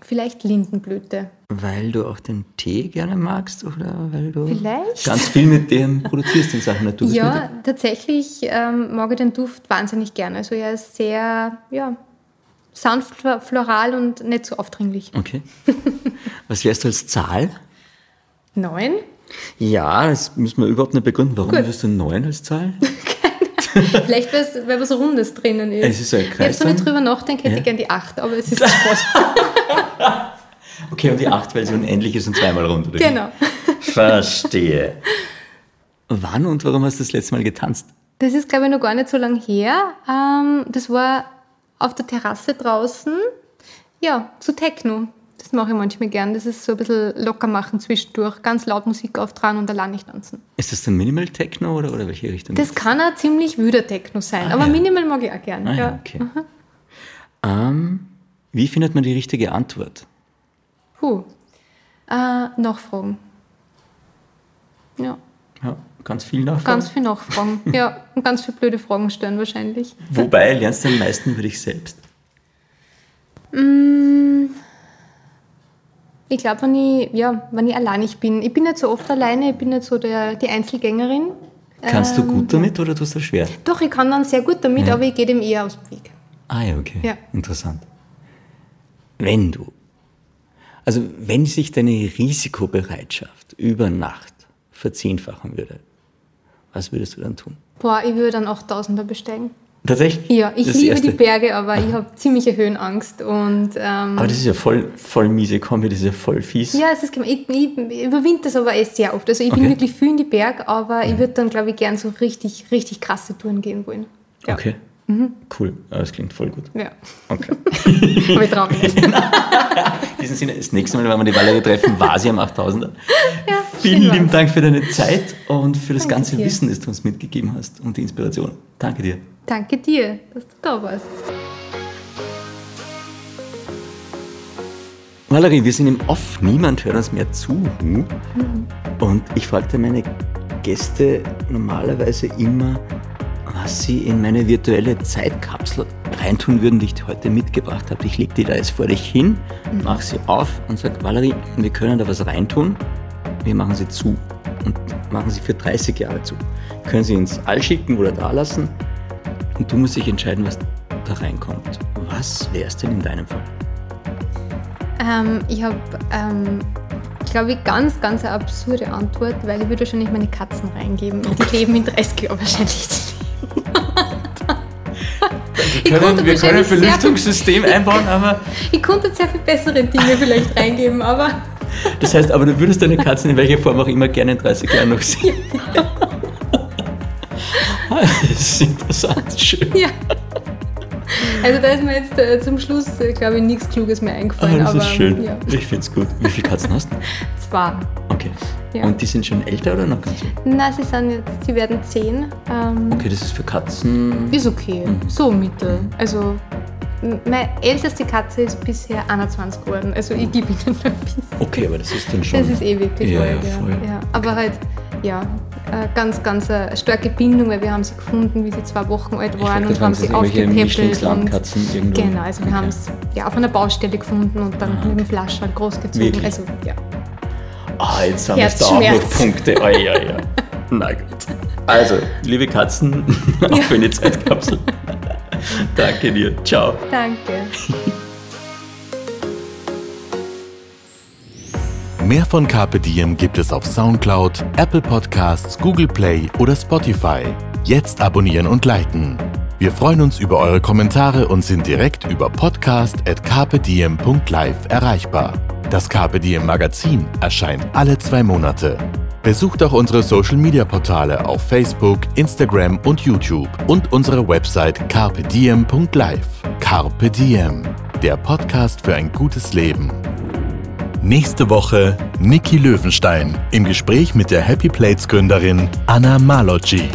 Vielleicht Lindenblüte. Weil du auch den Tee gerne magst oder weil du Vielleicht. ganz viel mit dem produzierst in Sachen Natursmittel? Ja, tatsächlich ähm, mag ich den Duft wahnsinnig gerne. Also er ist sehr, ja, sanft flo- floral und nicht so aufdringlich. Okay. Was wärst du als Zahl? Neun? Ja, das müssen wir überhaupt nicht begründen. Warum Gut. wirst du neun als Zahl? Vielleicht, weil was Rundes drinnen ist. Es ist ein ich habe so Kreis nicht drüber nachdenken, hätte Ja. ich gern die acht, aber es ist Spaß. Okay, und die acht, weil sie unendlich ist und zweimal rund, oder? genau. Verstehe. Wann und warum hast du das letzte Mal getanzt? Das ist, glaube ich, noch gar nicht so lange her. Ähm, das war auf der Terrasse draußen. Ja, zu Techno. Das mache ich manchmal gern. Das ist so ein bisschen locker machen zwischendurch. Ganz laut Musik auftragen und allein nicht tanzen. Ist das dann Minimal Techno oder, oder welche Richtung? Das kann auch ziemlich wüder Techno sein. Ah, aber ja. Minimal mag ich auch gern. Ah, ja, okay. Ähm, wie findet man die richtige Antwort? Puh. Äh, Nachfragen. Ja, Ja, ganz viel nachfragen. ganz viel Nachfragen. ja, und ganz viele blöde Fragen stellen wahrscheinlich. Wobei lernst du am meisten über dich selbst? Ich glaube, wenn ich, ja, wenn ich alleinig bin. Ich bin nicht so oft alleine, ich bin nicht so der, die Einzelgängerin. Kannst du Ähm, gut damit oder tust du das schwer? Doch, ich kann dann sehr gut damit, Ja. aber ich gehe dem eher aus dem Weg. Ah ja, okay. Ja. Interessant. Wenn du, also wenn sich deine Risikobereitschaft über Nacht verzehnfachen würde, was würdest du dann tun? Boah, ich würde dann 8000er besteigen. Tatsächlich? Ja, ich liebe Erste. die Berge, aber ich habe ziemliche Höhenangst und ähm, Aber das ist ja voll, voll miese Kombi, das ist ja voll fies. ja, es ist ich, ich überwinde das aber echt sehr oft. Also ich bin Okay. wirklich viel in die Berg, aber ich würde dann, glaube ich, gern so richtig, richtig krasse Touren gehen wollen. Ja. Okay. Cool. Ja, das klingt voll gut. Ja, Okay. aber ich traue mich nicht. In diesem Sinne, das nächste Mal, wenn wir die Valerie treffen, war sie am 8000er. Ja, Vielen lieben war's. Dank für deine Zeit und für das Danke ganze dir. Wissen, das du uns mitgegeben hast und die Inspiration. Danke dir. Danke dir, dass du da warst. Valerie, wir sind im Off, niemand hört uns mehr zu. Und ich fragte meine Gäste normalerweise immer, was sie in meine virtuelle Zeitkapsel reintun würden, die ich heute mitgebracht habe. Ich lege die da jetzt vor dich hin, mache sie auf und sage, Valerie, wir können da was reintun, wir machen sie zu und machen sie für 30 Jahre zu. Können sie ins All schicken oder da lassen und du musst dich entscheiden, was da reinkommt. Was wäre es denn in deinem Fall? Ähm, ich habe, ähm, glaube ich, ganz, ganz eine absurde Antwort, weil ich würde wahrscheinlich meine Katzen reingeben. Und die leben in 30 Jahren wahrscheinlich. Ich konnte wir können ein Belüftungssystem einbauen, aber Ich konnte sehr viel bessere Dinge vielleicht reingeben, aber das heißt, aber du würdest deine Katzen in welcher Form auch immer gerne in 30 Jahren noch sehen. Das ist interessant, schön. ja. Also da ist mir jetzt äh, zum Schluss, äh, glaube ich, nichts Kluges mehr eingefallen. das aber, ist schön. Ja. Ich finde es gut. Wie viele Katzen hast du? Zwar. Okay. Ja. Und die sind schon älter oder noch ganz? Na, sie sind jetzt, sie werden zehn. Ähm, Okay, das ist für Katzen. Ist okay, Mhm. so mittel. Also meine älteste Katze ist bisher 21 geworden. Also ich gebe ihnen ein bisschen. Okay, aber das ist dann schon. Das ist eh wirklich Ja, alt, ja, voll. ja. Aber halt, ja, eine ganz, ganz eine starke Bindung, weil wir haben sie gefunden, wie sie zwei Wochen alt waren glaub, und haben sie aufgepäppelt. Und, irgendwo. genau, also wir Okay. haben es ja, auf einer Baustelle gefunden und dann Ah, mit dem Flaschern großgezogen. Wirklich? Also, ja. Ah, jetzt haben wir da auch Herzschmerz. noch Punkte. Oi, oi, oi. Na gut. Also, liebe Katzen, auch für eine Zeitkapsel. Danke dir. Ciao. Danke. Mehr von Carpe Diem gibt es auf Soundcloud, Apple Podcasts, Google Play oder Spotify. Jetzt abonnieren und liken. Wir freuen uns über eure Kommentare und sind direkt über podcast.carpediem.live erreichbar. Das Carpe Diem Magazin erscheint alle zwei Monate. Besucht auch unsere Social Media Portale auf Facebook, Instagram und YouTube und unsere Website carpediem.live. Carpe Diem, der Podcast für ein gutes Leben. Nächste Woche Niki Löwenstein im Gespräch mit der Happy Plates Gründerin Anna Malocci.